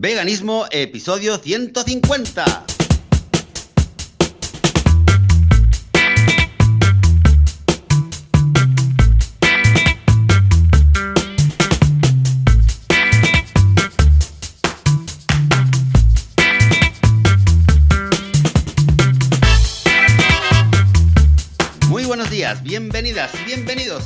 Veganismo, episodio 150.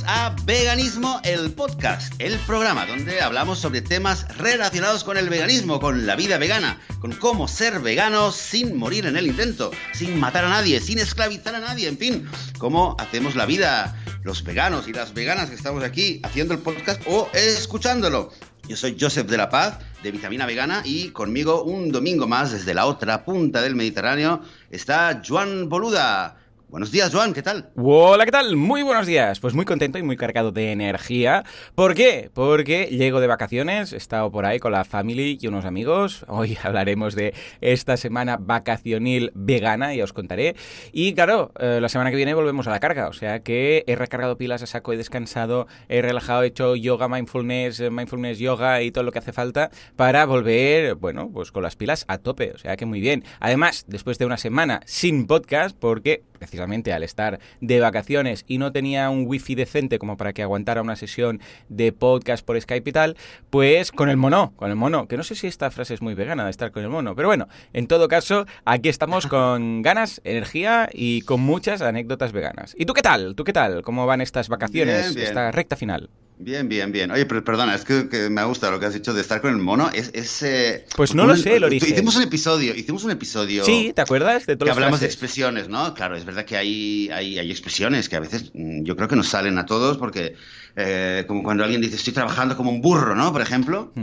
A Veganismo, el podcast, el programa donde hablamos sobre temas relacionados con el veganismo, con la vida vegana, con cómo ser vegano sin morir en el intento, sin matar a nadie, sin esclavizar a nadie, en fin, cómo hacemos la vida los veganos y las veganas que estamos aquí haciendo el podcast o escuchándolo. Yo soy Joseph de la Paz, de Vitamina Vegana, y conmigo un domingo más desde la otra punta del Mediterráneo está Juan Boluda. Buenos días, Joan, ¿qué tal? Hola, ¿qué tal? Muy buenos días. Pues muy contento y muy cargado de energía. ¿Por qué? Porque llego de vacaciones, he estado por ahí con la family y unos amigos. Hoy hablaremos de esta semana vacacionil vegana, ya os contaré. Y claro, eh, la semana que viene volvemos a la carga, o sea que he recargado pilas a saco, he descansado, he relajado, he hecho yoga, mindfulness, eh, mindfulness yoga y todo lo que hace falta para volver, bueno, pues con las pilas a tope, o sea que muy bien. Además, después de una semana sin podcast, porque precisamente al estar de vacaciones y no tenía un wifi decente como para que aguantara una sesión de podcast por Skype y tal, pues con el mono, con el mono, que no sé si esta frase es muy vegana de estar con el mono, pero bueno, en todo caso, aquí estamos con ganas, energía y con muchas anécdotas veganas. ¿Y tú qué tal? ¿Tú qué tal? ¿Cómo van estas vacaciones, esta recta final? Bien, bien, bien. Oye, pero perdona, es que, me ha gustado lo que has dicho de estar con el mono. Es, eh, pues no lo sé, el origen. Hicimos un episodio, hicimos un episodio. Sí, ¿te acuerdas de Que hablamos de expresiones, ¿no? Claro, es verdad que hay, hay, hay, expresiones que a veces mm, yo creo que nos salen a todos porque, eh, como cuando alguien dice estoy trabajando como un burro, ¿no? Por ejemplo.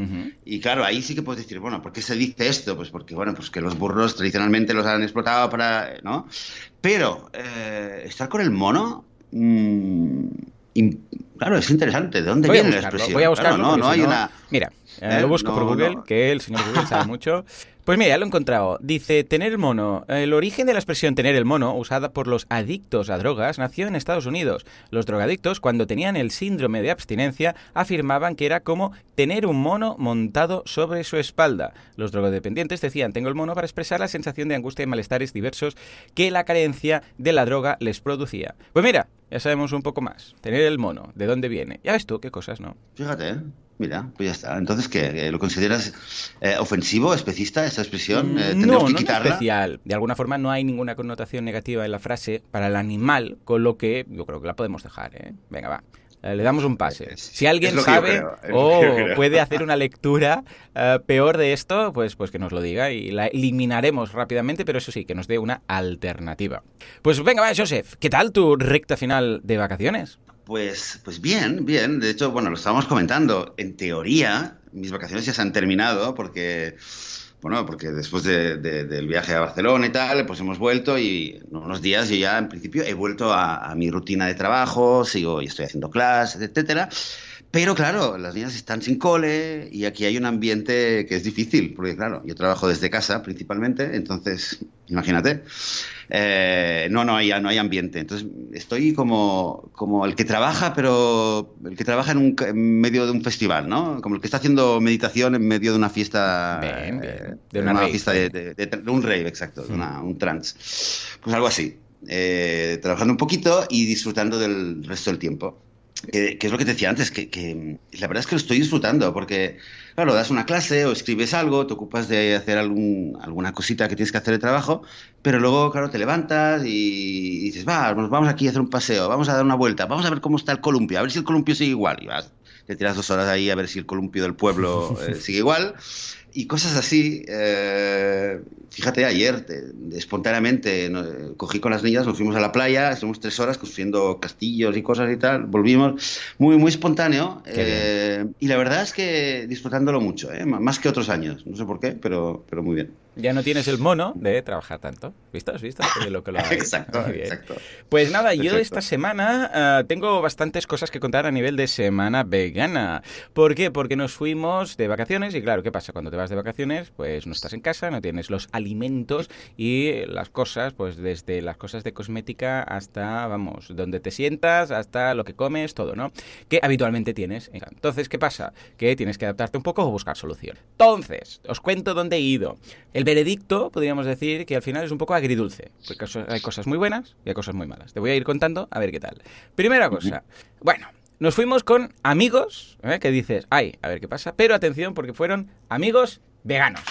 Y claro, ahí sí que puedes decir, bueno, ¿por qué se dice esto? Pues porque, bueno, pues que los burros tradicionalmente los han explotado para, ¿no? Pero eh, estar con el mono. Mmm, claro, es interesante. ¿De dónde viene la expresión? Voy a buscarlo. no, no hay una... Mira, eh, lo ¿Eh? busco por Google, que el señor Google sabe mucho. Pues mira, ya lo he encontrado. Dice, tener el mono. El origen de la expresión tener el mono, usada por los adictos a drogas, nació en Estados Unidos. Los drogadictos, cuando tenían el síndrome de abstinencia, afirmaban que era como tener un mono montado sobre su espalda. Los drogodependientes decían, tengo el mono para expresar la sensación de angustia y malestares diversos que la carencia de la droga les producía. Pues mira, ya sabemos un poco más. Tener el mono, ¿de dónde viene? Ya ves tú qué cosas, ¿no? Fíjate, ¿eh? Mira, pues ya está. Entonces, ¿qué? ¿Lo consideras eh, ofensivo, especista, esa expresión? Eh, no, que quitarla? no especial. De alguna forma no hay ninguna connotación negativa en la frase para el animal, con lo que yo creo que la podemos dejar. ¿eh? Venga, va. Eh, le damos un pase. Si alguien sabe o puede hacer una lectura peor de esto, pues, pues que nos lo diga y la eliminaremos rápidamente, pero eso sí, que nos dé una alternativa. Pues venga, va, Joseph, ¿qué tal tu recta final de vacaciones? Pues, pues bien, bien. De hecho, bueno, lo estábamos comentando. En teoría, mis vacaciones ya se han terminado porque, bueno, porque después del viaje a Barcelona y tal, pues hemos vuelto y en unos días yo ya, en principio, he vuelto a mi rutina de trabajo, sigo y estoy haciendo clases, etcétera. Pero claro, las niñas están sin cole y aquí hay un ambiente que es difícil, porque claro, yo trabajo desde casa principalmente, entonces, imagínate, eh, no, no hay, no hay ambiente. Entonces, estoy como, como el que trabaja, pero el que trabaja en, un, medio de un festival, ¿no? Como el que está haciendo meditación en medio de una fiesta. Eh, de una, fiesta de, un rave, exacto, de una, un trance. Pues algo así. Eh, trabajando un poquito y disfrutando del resto del tiempo que, es lo que te decía antes, que, la verdad es que lo estoy disfrutando, porque, claro, das una clase o escribes algo, te ocupas de hacer algún, alguna cosita que tienes que hacer de trabajo, pero luego, claro, te levantas y dices, va, vamos aquí a hacer un paseo, vamos a dar una vuelta, vamos a ver cómo está el columpio, a ver si el columpio sigue igual, y vas, te tiras dos horas ahí a ver si el columpio del pueblo eh, sigue igual y cosas así. Eh, fíjate, ayer, espontáneamente, cogí con las niñas, nos fuimos a la playa, estuvimos tres horas construyendo castillos y cosas y tal, volvimos muy, muy espontáneo. Eh, y la verdad es que disfrutándolo mucho, ¿eh? más que otros años, no sé por qué, pero, pero muy bien. Ya no tienes el mono de trabajar tanto. ¿Visto? ¿Has visto? Lo que lo exacto, exacto. Pues nada, yo esta semana uh, tengo bastantes cosas que contar a nivel de semana vegana. ¿Por qué? Porque nos fuimos de vacaciones y claro, ¿qué pasa? Cuando te vas de vacaciones, pues no estás en casa, no tienes los alimentos y las cosas, pues desde las cosas de cosmética hasta, vamos, donde te sientas, hasta lo que comes, todo, ¿no? Que habitualmente tienes. Entonces, ¿qué pasa? Que tienes que adaptarte un poco o buscar solución. Entonces, os cuento dónde he ido. El veredicto, podríamos decir, que al final es un poco agridulce. Porque hay cosas muy buenas y hay cosas muy malas. Te voy a ir contando a ver qué tal. Primera cosa. Bueno, nos fuimos con amigos, ¿eh? que dices, ay, a ver qué pasa. Pero atención, porque fueron amigos veganos.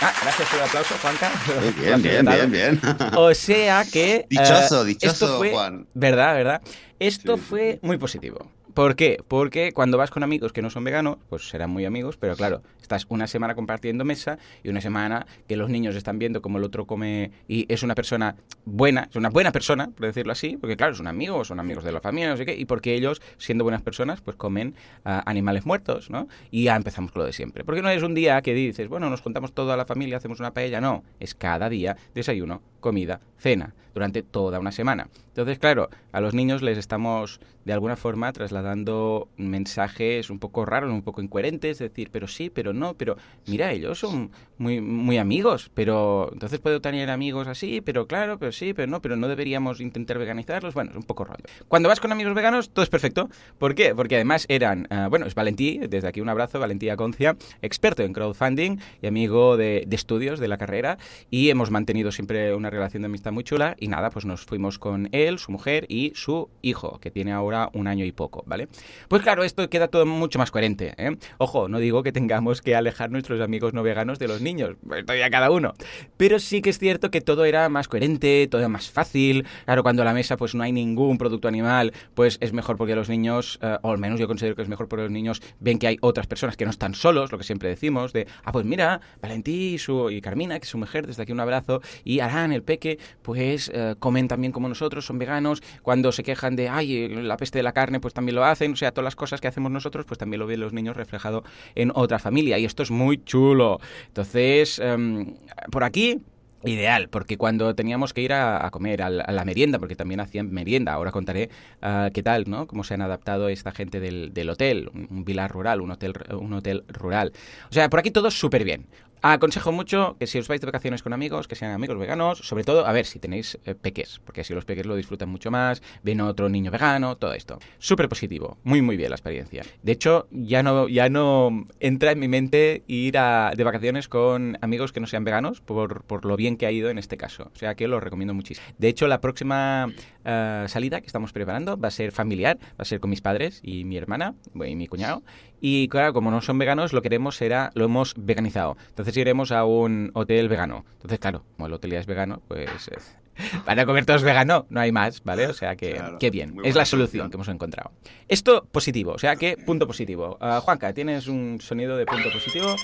Ah, gracias por el aplauso, Juanca. Bien, bien, bien, bien. O sea que... Dichoso, uh, dichoso, fue, Juan. Verdad, verdad. Esto sí, fue muy positivo. ¿Por qué? Porque cuando vas con amigos que no son veganos, pues serán muy amigos, pero claro, estás una semana compartiendo mesa y una semana que los niños están viendo cómo el otro come y es una persona buena, es una buena persona, por decirlo así, porque claro, son amigos, son amigos de la familia, no sé qué, y porque ellos, siendo buenas personas, pues comen uh, animales muertos, ¿no? Y ya empezamos con lo de siempre. Porque no es un día que dices, bueno, nos juntamos toda la familia, hacemos una paella, no, es cada día desayuno, comida, cena, durante toda una semana. Entonces, claro, a los niños les estamos de alguna forma trasladando mensajes un poco raros, un poco incoherentes, es decir, pero sí, pero no, pero mira, ellos son muy, muy amigos, pero entonces puedo tener amigos así, pero claro, pero sí, pero no, pero no deberíamos intentar veganizarlos, bueno, es un poco rollo. Cuando vas con amigos veganos, todo es perfecto. ¿Por qué? Porque además eran, uh, bueno, es Valentí, desde aquí un abrazo, Valentí Aconcia, experto en crowdfunding y amigo de, de estudios de la carrera, y hemos mantenido siempre una relación de amistad muy chula, y nada, pues nos fuimos con él, su mujer y su hijo, que tiene ahora un año y poco, ¿vale? Pues claro, esto queda todo mucho más coherente, ¿eh? Ojo, no digo que tengamos que alejar nuestros amigos no veganos de los niños, estoy a cada uno, pero sí que es cierto que todo era más coherente, todo era más fácil, claro, cuando a la mesa pues no hay ningún producto animal, pues es mejor porque los niños, uh, o al menos yo considero que es mejor porque los niños ven que hay otras personas que no están solos, lo que siempre decimos, de, ah, pues mira, Valentí y, su, y Carmina, que es su mujer, desde aquí un abrazo, y Arán, el peque, pues uh, comen también como nosotros, son veganos, cuando se quejan de, ay, la peste de la carne, pues también lo hacen, o sea, todas las cosas que hacemos nosotros, pues también lo ven los niños reflejado en otra familia, y esto es muy chulo. Entonces, um, por aquí Ideal, porque cuando teníamos que ir a, comer, a la, merienda, porque también hacían merienda, ahora contaré uh, qué tal, ¿no? Cómo se han adaptado esta gente del, del hotel, un, un, vilar rural, un hotel, un hotel rural. O sea, por aquí todo súper bien. Aconsejo mucho que si os vais de vacaciones con amigos, que sean amigos veganos, sobre todo, a ver, si tenéis eh, peques, porque así los peques lo disfrutan mucho más, ven otro niño vegano, todo esto. Súper positivo, muy muy bien la experiencia. De hecho, ya no, ya no entra en mi mente ir a, de vacaciones con amigos que no sean veganos, por, por, lo bien que ha ido en este caso. O sea que lo recomiendo muchísimo. De hecho, la próxima uh, salida que estamos preparando va a ser familiar, va a ser con mis padres y mi hermana, y mi cuñado. Y claro, como no son veganos, lo queremos será, lo hemos veganizado. Entonces iremos a un hotel vegano. Entonces, claro, como el hotel ya es vegano, pues eh, para comer todos vegano, no hay más, ¿vale? O sea que, claro, qué bien. Es la solución que hemos encontrado. Esto positivo, o sea que punto positivo. Uh, Juanca, ¿tienes un sonido de punto positivo?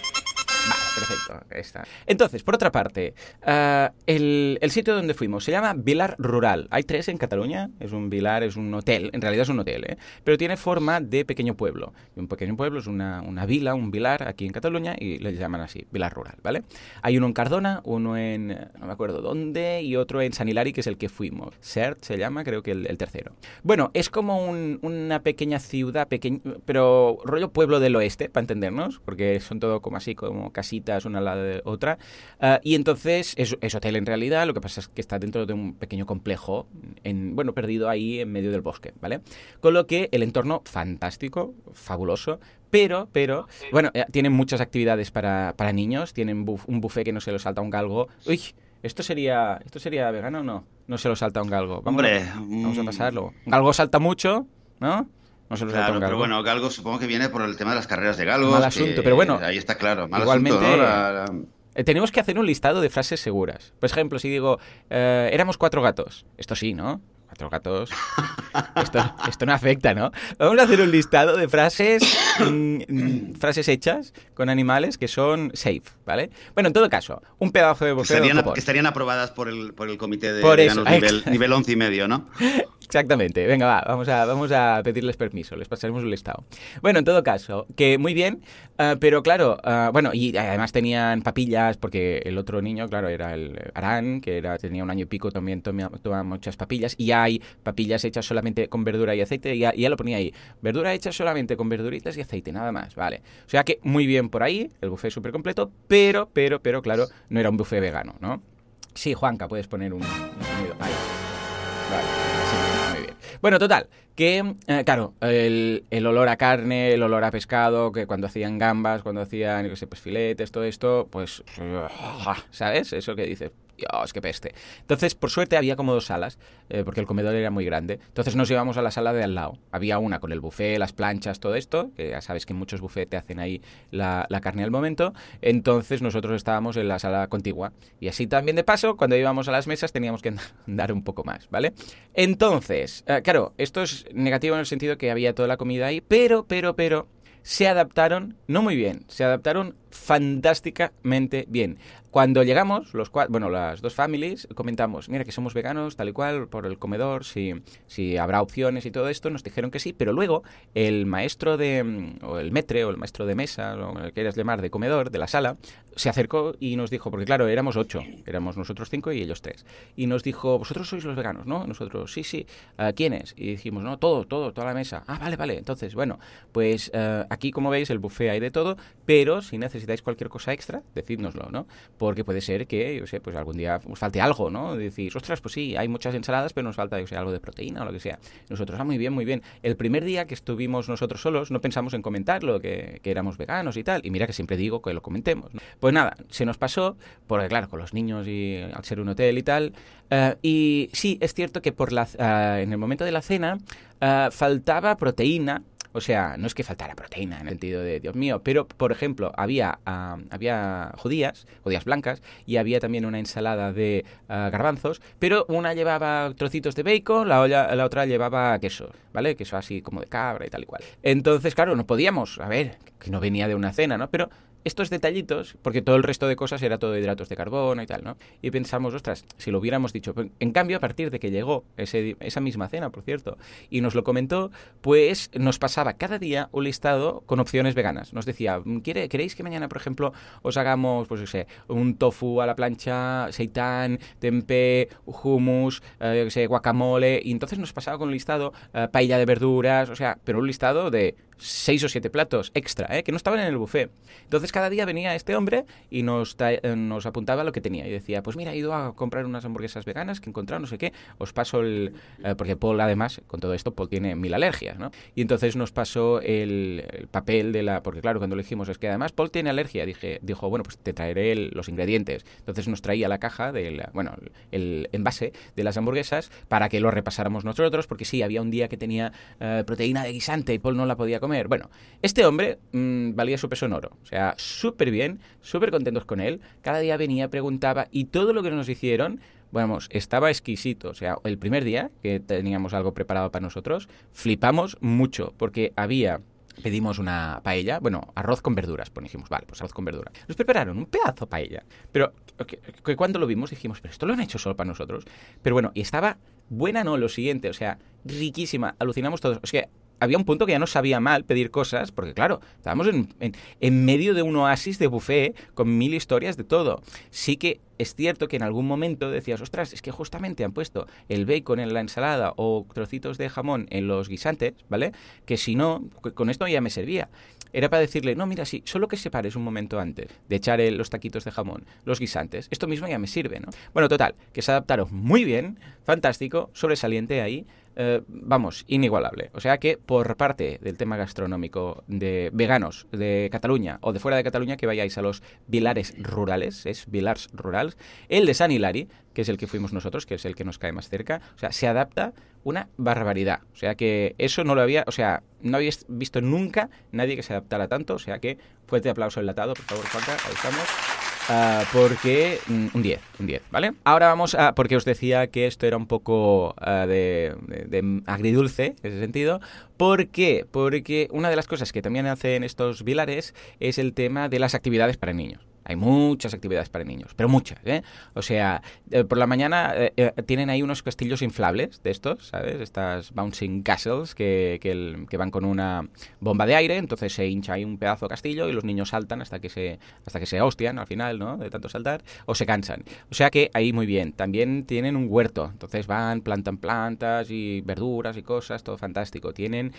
Perfecto. Está. Entonces, por otra parte, uh, el, el, sitio donde fuimos se llama Vilar Rural. Hay tres en Cataluña. Es un vilar, es un hotel. En realidad es un hotel, ¿eh? Pero tiene forma de pequeño pueblo. Y un pequeño pueblo es una, una vila, un vilar aquí en Cataluña y le llaman así, Vilar Rural, ¿vale? Hay uno en Cardona, uno en, no me acuerdo dónde, y otro en San Hilari, que es el que fuimos. Sert se llama, creo que el, el tercero. Bueno, es como un, una pequeña ciudad, pequeñ... pero rollo pueblo del oeste, para entendernos, porque son todo como así, como casitas una al lado de otra. Uh, y entonces es, es, hotel en realidad, lo que pasa es que está dentro de un pequeño complejo, en, bueno, perdido ahí en medio del bosque, ¿vale? Con lo que el entorno fantástico, fabuloso, pero, pero, bueno, eh, tienen muchas actividades para, para niños, tienen buf, un buffet que no se lo salta un galgo. Uy, ¿Esto sería, ¿Esto sería vegano o no? No se lo salta un galgo. Vamos Hombre, a, vamos a pasarlo. Un galgo salta mucho, ¿no? No se claro, pero bueno, Galgo supongo que viene por el tema de las carreras de Galgos. Mal asunto, pero bueno. Ahí está claro. Mal igualmente, asunto, ¿no? la, la... Eh, tenemos que hacer un listado de frases seguras. Por ejemplo, si digo, eh, éramos cuatro gatos. Esto sí, ¿no? Cuatro gatos. Esto, esto, no afecta, ¿no? Vamos a hacer un listado de frases, mmm, frases hechas con animales que son safe, ¿vale? Bueno, en todo caso, un pedazo de boceo. Que estarían, que estarían aprobadas por el, por el comité de por eso, nivel, nivel 11 y medio, ¿no? Exactamente. Venga, va, vamos a, vamos a pedirles permiso, les pasaremos un listado. Bueno, en todo caso, que muy bien, uh, pero claro, uh, bueno, y además tenían papillas, porque el otro niño, claro, era el Arán, que era, tenía un año y pico, también tomaba muchas papillas, y hay papillas hechas solamente con verdura y aceite, y ya, ya lo ponía ahí, verdura hecha solamente con verduritas y aceite, nada más, vale. O sea que muy bien por ahí, el buffet súper completo, pero, pero, pero, claro, no era un buffet vegano, ¿no? Sí, Juanca, puedes poner un, un sonido. Ahí. Vale. Bueno, total, que, eh, claro, el, el, olor a carne, el olor a pescado, que cuando hacían gambas, cuando hacían, no sé, pues filetes, todo esto, pues, ¿sabes? Eso que dices, Dios, qué peste. Entonces, por suerte había como dos salas, eh, porque el comedor era muy grande. Entonces nos íbamos a la sala de al lado. Había una con el buffet, las planchas, todo esto, que ya sabes que muchos buffets te hacen ahí la, la, carne al momento. Entonces nosotros estábamos en la sala contigua. Y así también de paso, cuando íbamos a las mesas teníamos que andar un poco más, ¿vale? Entonces, eh, claro, esto es negativo en el sentido que había toda la comida ahí, pero, pero, pero se adaptaron, no muy bien, se adaptaron fantásticamente bien. Cuando llegamos, los bueno, las dos families, comentamos, mira que somos veganos, tal y cual, por el comedor, si, si habrá opciones y todo esto, nos dijeron que sí, pero luego el maestro de, o el metre, o el maestro de mesa, o que quieras llamar, de comedor, de la sala, se acercó y nos dijo, porque claro, éramos ocho, éramos nosotros cinco y ellos tres, y nos dijo, vosotros sois los veganos, ¿no? Nosotros, sí, sí, uh, ¿quiénes? Y dijimos, no, todo, todo, toda la mesa. Ah, vale, vale, entonces, bueno, pues uh, aquí, como veis, el buffet hay de todo, pero si necesitáis cualquier cosa extra, decídnoslo, ¿no? Porque puede ser que, yo sé, pues algún día os falte algo, ¿no? Decís, ostras, pues sí, hay muchas ensaladas, pero nos falta, yo sé, algo de proteína o lo que sea. Nosotros, ah, muy bien, muy bien. El primer día que estuvimos nosotros solos, no pensamos en comentarlo, que, que éramos veganos y tal, y mira que siempre digo que lo comentemos. Pues nada, se nos pasó, porque claro, con los niños y al ser un hotel y tal, uh, y sí, es cierto que por la, uh, en el momento de la cena uh, faltaba proteína, o sea, no es que faltara proteína en el sentido de Dios mío, pero por ejemplo, había, uh, había judías, judías blancas, y había también una ensalada de uh, garbanzos, pero una llevaba trocitos de bacon, la, olla, la otra llevaba queso, ¿vale? Queso así como de cabra y tal y cual. Entonces, claro, no podíamos, a ver, que no venía de una cena, ¿no? Pero estos detallitos, porque todo el resto de cosas era todo hidratos de carbono y tal, ¿no? Y pensamos, ostras, si lo hubiéramos dicho. En cambio, a partir de que llegó esa misma cena, por cierto, y nos lo comentó, pues nos pasaba cada día un listado con opciones veganas. Nos decía, ¿Quiere, ¿queréis que mañana, por ejemplo, os hagamos, pues no sé, un tofu a la plancha, seitán, tempeh, hummus, eh, sé, guacamole? Y entonces nos pasaba con un listado, eh, paella de verduras, o sea, pero un listado de seis o siete platos extra, ¿eh? que no estaban en el buffet. Entonces cada día venía este hombre y nos, nos apuntaba lo que tenía y decía, pues mira, he ido a comprar unas hamburguesas veganas que he encontrado, no sé qué, os paso el... Eh, porque Paul además, con todo esto, Paul tiene mil alergias. Y entonces nos pasó el, el, papel de la... Porque claro, cuando le dijimos, es que además Paul tiene alergia, dije, dijo, bueno, pues te traeré el, los ingredientes. Entonces nos traía la caja, del, bueno, el envase de las hamburguesas para que lo repasáramos nosotros, porque sí, había un día que tenía proteína de guisante y Paul no la podía comer Bueno, este hombre mmm, valía su peso en oro. O sea, súper bien, súper contentos con él. Cada día venía, preguntaba y todo lo que nos hicieron, vamos, estaba exquisito. O sea, el primer día que teníamos algo preparado para nosotros, flipamos mucho porque había pedimos una paella, bueno, arroz con verduras, pues dijimos, vale, pues arroz con verduras. Nos prepararon un pedazo de paella, pero cuando lo vimos dijimos, pero esto lo han hecho solo para nosotros. Pero bueno, y estaba buena, no, lo siguiente, o sea, riquísima, alucinamos todos. O había un punto que ya no sabía mal pedir cosas, porque claro, estábamos en, medio de un oasis de buffet con mil historias de todo. Sí que es cierto que en algún momento decías, ostras, es que justamente han puesto el bacon en la ensalada o trocitos de jamón en los guisantes, ¿vale? Que si no, con esto ya me servía. Era para decirle, no, mira, sí, solo que separes un momento antes de echar los taquitos de jamón, los guisantes, esto mismo ya me sirve, ¿no? Bueno, total, que se adaptaron muy bien, fantástico, sobresaliente ahí, eh, vamos, inigualable. O sea que por parte del tema gastronómico de veganos de Cataluña o de fuera de Cataluña, que vayáis a los vilares rurales, es vilars rurals, el de San Hilari, que es el que fuimos nosotros, que es el que nos cae más cerca, o sea, se adapta una barbaridad. O sea que eso no lo había, o sea, no había visto nunca nadie que se adaptara tanto, o sea que fuerte aplauso enlatado, por favor, Juanca, ahí estamos. Uh, porque mm, un 10, un 10, ¿vale? Ahora vamos a, porque os decía que esto era un poco uh, de, de, de, agridulce, en ese sentido. ¿Por qué? Porque una de las cosas que también hacen estos vilares es el tema de las actividades para niños. Hay muchas actividades para niños, pero muchas, ¿eh? O sea, eh, por la mañana eh, eh, tienen ahí unos castillos inflables de estos, ¿sabes? Estas bouncing castles que, que, van con una bomba de aire, entonces se hincha ahí un pedazo de castillo y los niños saltan hasta que se hasta que se hostian al final, ¿no? De tanto saltar o se cansan. O sea que ahí muy bien. También tienen un huerto, entonces van, plantan plantas y verduras y cosas, todo fantástico. Tienen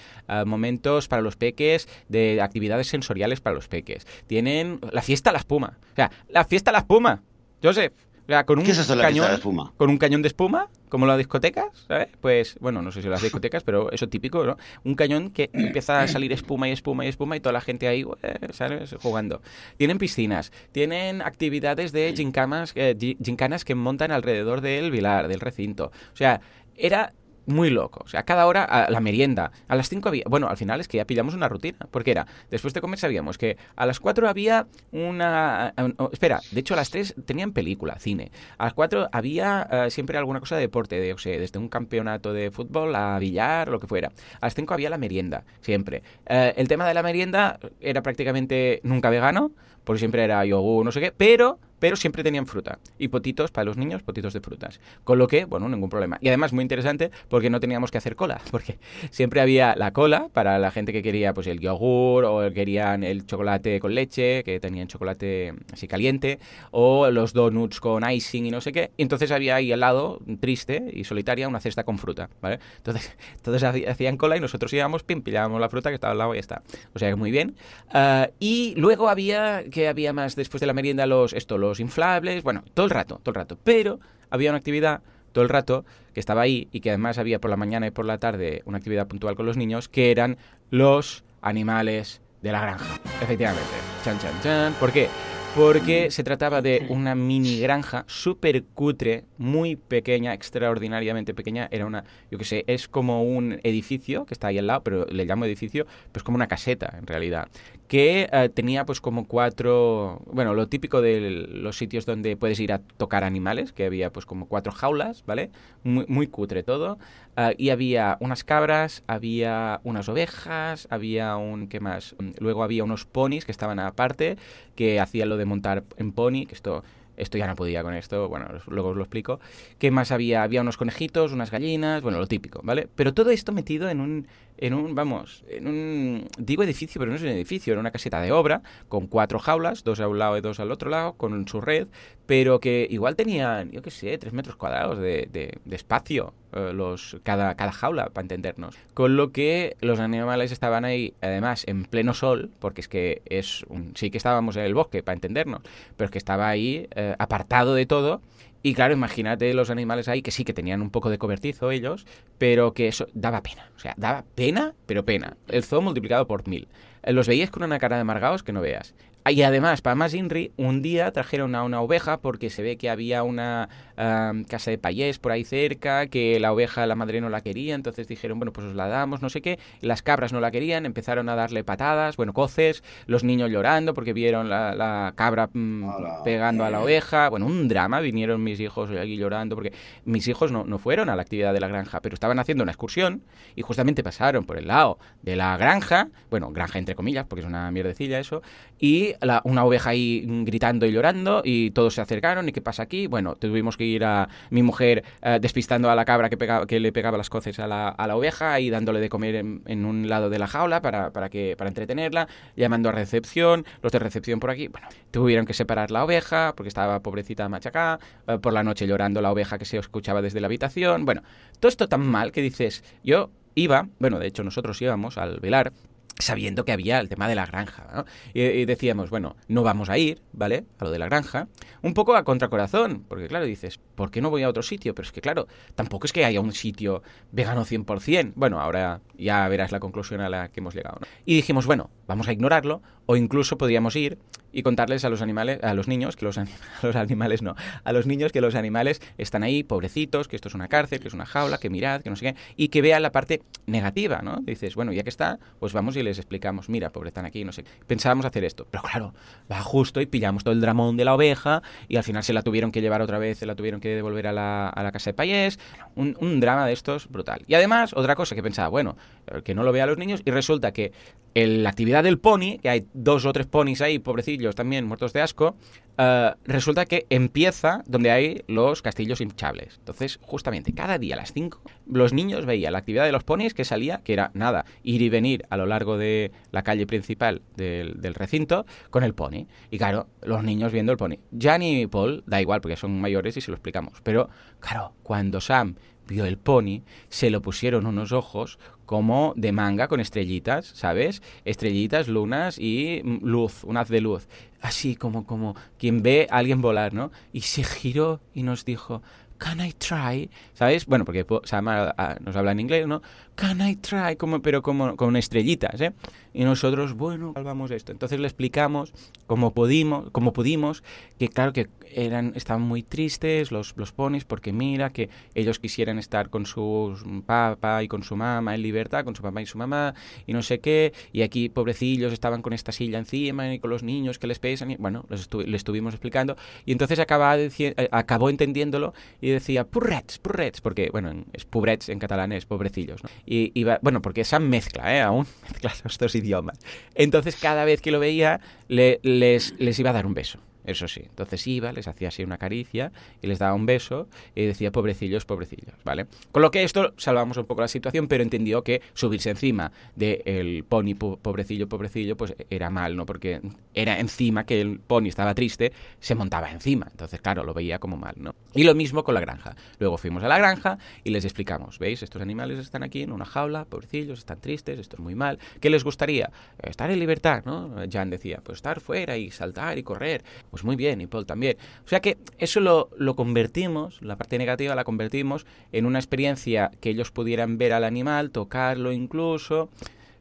momentos para los peques de actividades sensoriales para los peques. Tienen la fiesta a la espuma. O sea, la fiesta a la espuma. Joseph, o sea, con un ¿Qué es eso de la cañón, de espuma? con un cañón de espuma, como las discotecas, ¿sabes? Pues, bueno, no sé si las discotecas, pero eso típico, ¿no? Un cañón que empieza a salir espuma y espuma y espuma y toda la gente ahí, eh, ¿sabes? Jugando. Tienen piscinas, tienen actividades de eh, gi- gincanas que montan alrededor del vilar, del recinto. O sea, era muy loco. O sea, cada hora la merienda. A las 5 había. Bueno, al final es que ya pillamos una rutina. Porque era, después de comer sabíamos que a las 4 había una. espera, de hecho a las 3 tenían película, cine. A las 4 había eh, siempre alguna cosa de deporte, de, o sea, desde un campeonato de fútbol a billar, lo que fuera. A las 5 había la merienda, siempre. Eh, el tema de la merienda era prácticamente nunca vegano, porque siempre era yogur, no sé qué, pero pero siempre tenían fruta. Y potitos para los niños, potitos de frutas. Con lo que, bueno, ningún problema. Y además muy interesante porque no teníamos que hacer cola, porque siempre había la cola para la gente que quería pues el yogur o querían el chocolate con leche, que tenían chocolate así caliente, o los donuts con icing y no sé qué. Y entonces había ahí al lado, triste y solitaria, una cesta con fruta, ¿vale? Entonces, todos hacían cola y nosotros íbamos, pim, pillábamos la fruta que estaba al lado y ya está. O sea que muy bien. Ah, y luego había, que había más después de la merienda? Los, esto, los inflables, bueno, todo el rato, todo el rato. Pero había una actividad todo el rato que estaba ahí y que además había por la mañana y por la tarde una actividad puntual con los niños que eran los animales de la granja. Efectivamente. Chan, chan, chan. ¿Por qué? Porque se trataba de una mini granja súper cutre, muy pequeña, extraordinariamente pequeña. Era una, yo qué sé, es como un edificio que está ahí al lado, pero le llamo edificio, pues como una caseta en realidad. Que eh, tenía pues como cuatro, bueno, lo típico de los sitios donde puedes ir a tocar animales, que había pues como cuatro jaulas, ¿vale? Muy, muy cutre todo. Ah, y había unas cabras, había unas ovejas, había un, ¿qué más? Mm, Luego había unos ponis que estaban aparte, que hacían lo de montar en pony, que esto... Esto ya no podía con esto, bueno, luego os lo explico. ¿Qué más había? Había unos conejitos, unas gallinas, bueno, lo típico, ¿vale? Pero todo esto metido en un, en un, vamos, en un, digo edificio, pero no es un edificio, era una caseta de obra, con cuatro jaulas, dos a un lado y dos al otro lado, con su red, pero que igual tenían, yo qué sé, tres metros cuadrados de, de- espacio, eh, los, cada, cada jaula, para entendernos. Con lo que los animales estaban ahí, además, en pleno sol, porque es que es un, sí que estábamos en el bosque, para entendernos, pero es que estaba ahí eh, apartado de todo. Y claro, imagínate los animales ahí que sí que tenían un poco de cobertizo ellos, pero que eso daba pena. O sea, daba pena, pero pena. El zoo multiplicado por mil. Eh, Los veías con una cara de amargados que no veas. Y además, para más Inri, un día trajeron a una oveja porque se ve que había una am, casa de payés por ahí cerca, que la oveja la madre no la quería, entonces dijeron, bueno, pues os la damos, no sé qué. Las cabras no la querían, empezaron a darle patadas, bueno, coces, los niños llorando porque vieron la, la cabra mm, Hola. pegando a la oveja. Bueno, un drama, vinieron mis hijos aquí llorando porque mis hijos no, no fueron a la actividad de la granja, pero estaban haciendo una excursión y justamente pasaron por el lado de la granja, bueno, granja entre comillas, porque es una mierdecilla eso, y la- una oveja ahí gritando y llorando y todos se acercaron y qué pasa aquí. Bueno, tuvimos que ir a mi mujer eh, despistando a la cabra que, que le pegaba las coces a la, a la oveja y dándole de comer en, en un lado de la jaula para, para, que, para entretenerla, llamando a recepción, los de recepción por aquí. Bueno, tuvieron que separar la oveja porque estaba pobrecita machacada, eh, por la noche llorando la oveja que se escuchaba desde la habitación. Bueno, todo esto tan mal que dices, yo iba, bueno, de hecho nosotros íbamos al velar sabiendo que había el tema de la granja. ¿no? Y, decíamos, bueno, no vamos a ir, ¿vale? A lo de la granja. Un poco a contracorazón, porque claro, dices, ¿por qué no voy a otro sitio? Pero es que claro, tampoco es que haya un sitio vegano 100%. Bueno, ahora ya verás la conclusión a la que hemos llegado. ¿no? Y dijimos, bueno, vamos a ignorarlo, o incluso podríamos ir y contarles a los animales, a los niños, que los, a los animales no, a los niños que los animales están ahí, pobrecitos, que esto es una cárcel, que es una jaula, que mirad, que no sé qué, y que vean la parte negativa, ¿no? Dices, bueno, ya que está, pues vamos y les explicamos, mira, pobre, están aquí, no sé. Pensábamos hacer esto, pero claro, va justo y pillamos todo el dramón de la oveja y al final se la tuvieron que llevar otra vez, se la tuvieron que devolver a la, a la casa de payés, un, un drama de estos brutal. Y además, otra cosa que pensaba, bueno, que no lo vean los niños y resulta que la actividad del pony, que hay dos o tres ponis ahí, pobrecillos también, muertos de asco, eh, resulta que empieza donde hay los castillos hinchables. Entonces, justamente, cada día a las 5, los niños veían la actividad de los ponis que salía, que era nada, ir y venir a lo largo de la calle principal del, recinto con el pony. Y claro, los niños viendo el pony. Jan y Paul, da igual, porque son mayores y se lo explicamos. Pero, claro, cuando Sam vio el pony, se lo pusieron unos ojos como de manga con estrellitas, ¿sabes? Estrellitas, lunas y mm, luz, un haz de luz. Así como, como quien ve a alguien volar, ¿no? Y se giró y nos dijo, Can I try? ¿Sabes? Bueno, porque nos habla en inglés, ¿no? Can I try? Como, pero como con estrellitas, ¿eh? Y nosotros, bueno, salvamos esto. Entonces le explicamos cómo pudimos, cómo pudimos, que claro que eran, estaban muy tristes los, los ponis, porque mira que ellos quisieran estar con su papá y con su mamá en libertad, con su papá y su mamá, y no sé qué, y aquí pobrecillos estaban con esta silla encima y con los niños que les pesan, bueno, les, estuvimos explicando, y entonces acaba eh, acabó entendiéndolo y decía, purrets, purrets, porque, bueno, es pubrets en catalán, es pobrecillos, ¿no? Y iba, bueno, porque esa mezcla, ¿eh? Aún mezcla los dos idiomas. Entonces cada vez que lo veía les, les iba a dar un beso eso sí. Entonces iba, les hacía así una caricia y les daba un beso y decía pobrecillos, pobrecillos, ¿vale? Con lo que esto salvamos un poco la situación, pero entendió que subirse encima del pony pobrecillo, pobrecillo, pues era mal, ¿no? Porque era encima que el pony estaba triste, se montaba encima. Entonces, claro, lo veía como mal, ¿no? Y lo mismo con la granja. Luego fuimos a la granja y les explicamos, ¿veis? Estos animales están aquí en una jaula, pobrecillos, están tristes, esto es muy mal. ¿Qué les gustaría? Estar en libertad, ¿no? Jan decía, pues estar fuera y saltar y correr. Pues muy bien, y Paul también. O sea que eso lo, lo convertimos, la parte negativa la convertimos en una experiencia que ellos pudieran ver al animal, tocarlo incluso.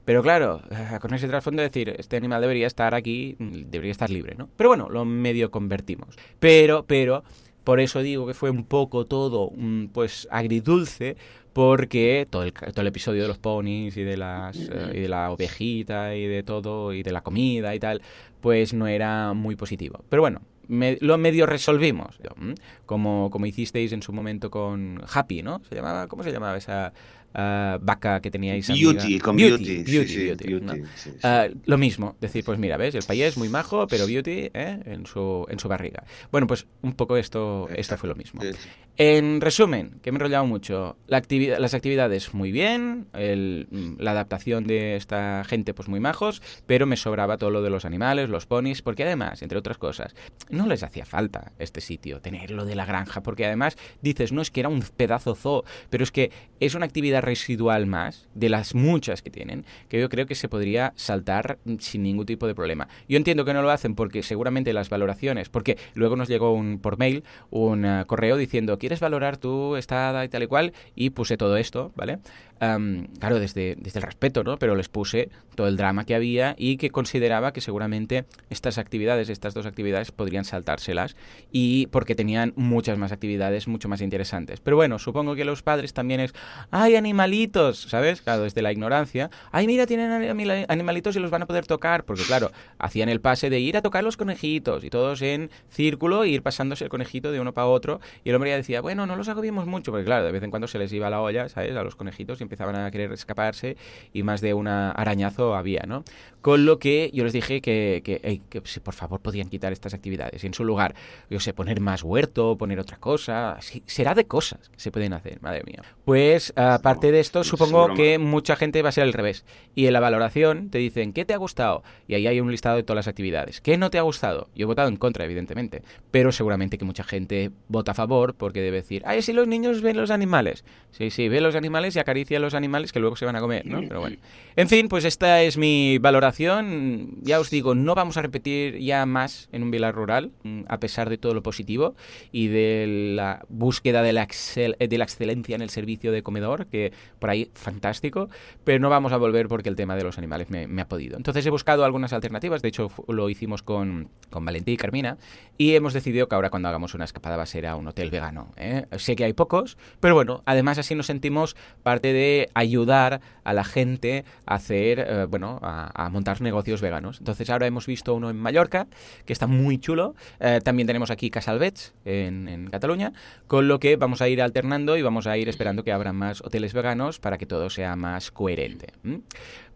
Pero claro, eh, con ese trasfondo de decir, este animal debería estar aquí, debería estar libre, ¿no? Pero bueno, lo medio convertimos. Pero, pero, por eso digo que fue un poco todo, pues, agridulce, porque todo el, todo el episodio de los ponis y de las eh, y de la ovejita y de todo y de la comida y tal pues no era muy positivo. Pero bueno lo medio resolvimos. Como como hicisteis en su momento con Happy no se llamaba cómo se llamaba esa uh, vaca que teníais Beauty, con Beauty. Beauty, beauty, uh, lo mismo, decir, pues mira, ves, el país es muy majo, pero Beauty ¿eh? en, su, en su barriga. Bueno, pues un poco esto, esto fue lo mismo. En resumen, que me he enrollado mucho, la actividad, las actividades muy bien, el, mm, la adaptación de esta gente pues muy majos, pero me sobraba todo lo de los animales, los ponis, porque además, entre otras cosas, no les hacía falta este sitio, tener lo de la granja, porque además dices, no es que era un pedazo zoo, pero es que es una actividad residual más, de las muchas que tienen, que yo creo que se podría saltar sin ningún tipo de problema. Yo entiendo que no lo hacen porque seguramente las valoraciones, porque luego nos llegó un, por mail un uh, correo diciendo, ¿quieres valorar tu estada y tal y cual? Y puse todo esto, ¿vale? Claro, desde, desde el respeto, ¿no? Pero les puse todo el drama que había y que consideraba que seguramente estas actividades, estas dos actividades, podrían saltárselas y porque tenían muchas más actividades mucho más interesantes. Pero bueno, supongo que los padres también es, ¡ay, animalitos! ¿Sabes? Claro, desde la ignorancia, ¡ay, mira, tienen animalitos y los van a poder tocar! Porque claro, hacían el pase de ir a tocar los conejitos y todos en círculo, e ir pasándose el conejito de uno para otro y el hombre ya decía, bueno, no los agobiemos mucho, porque claro, de vez en cuando se les iba la olla, ¿sabes? A los conejitos y empezaban a querer escaparse y más de un arañazo había, ¿no? Con lo que yo les dije que, que, si por favor podían quitar estas actividades y en su lugar, yo sé, poner más huerto, poner otra cosa, será de cosas que se pueden hacer, madre mía. Pues aparte de esto, supongo que mucha gente va a ser al revés. Y en la valoración te dicen, ¿qué te ha gustado? Y ahí hay un listado de todas las actividades. ¿Qué no te ha gustado? Yo he votado en contra, evidentemente, pero seguramente que mucha gente vota a favor porque debe decir, ay, si los niños ven los animales. Sí, sí, ven los animales y acaricia los animales que luego se van a comer, ¿no? Pero bueno. En fin, pues esta es mi valoración. Ya os digo, no vamos a repetir ya más en un Vilar Rural, mm, a pesar de todo lo positivo y de la búsqueda de la, de la excelencia en el servicio de comedor, que por ahí fantástico, pero no vamos a volver porque el tema de los animales me, ha podido. Entonces he buscado algunas alternativas, de hecho lo hicimos con, con Valentín y Carmina, y hemos decidido que ahora cuando hagamos una escapada va a ser a un hotel vegano. ¿eh? Sé que hay pocos, pero bueno, además así nos sentimos parte de ayudar a la gente a hacer, eh, bueno, a, montar negocios veganos. Entonces ahora hemos visto uno en Mallorca, que está muy chulo. Eh, también tenemos aquí Casalvets en, en, Cataluña, con lo que vamos a ir alternando y vamos a ir esperando que abran más hoteles veganos para que todo sea más coherente.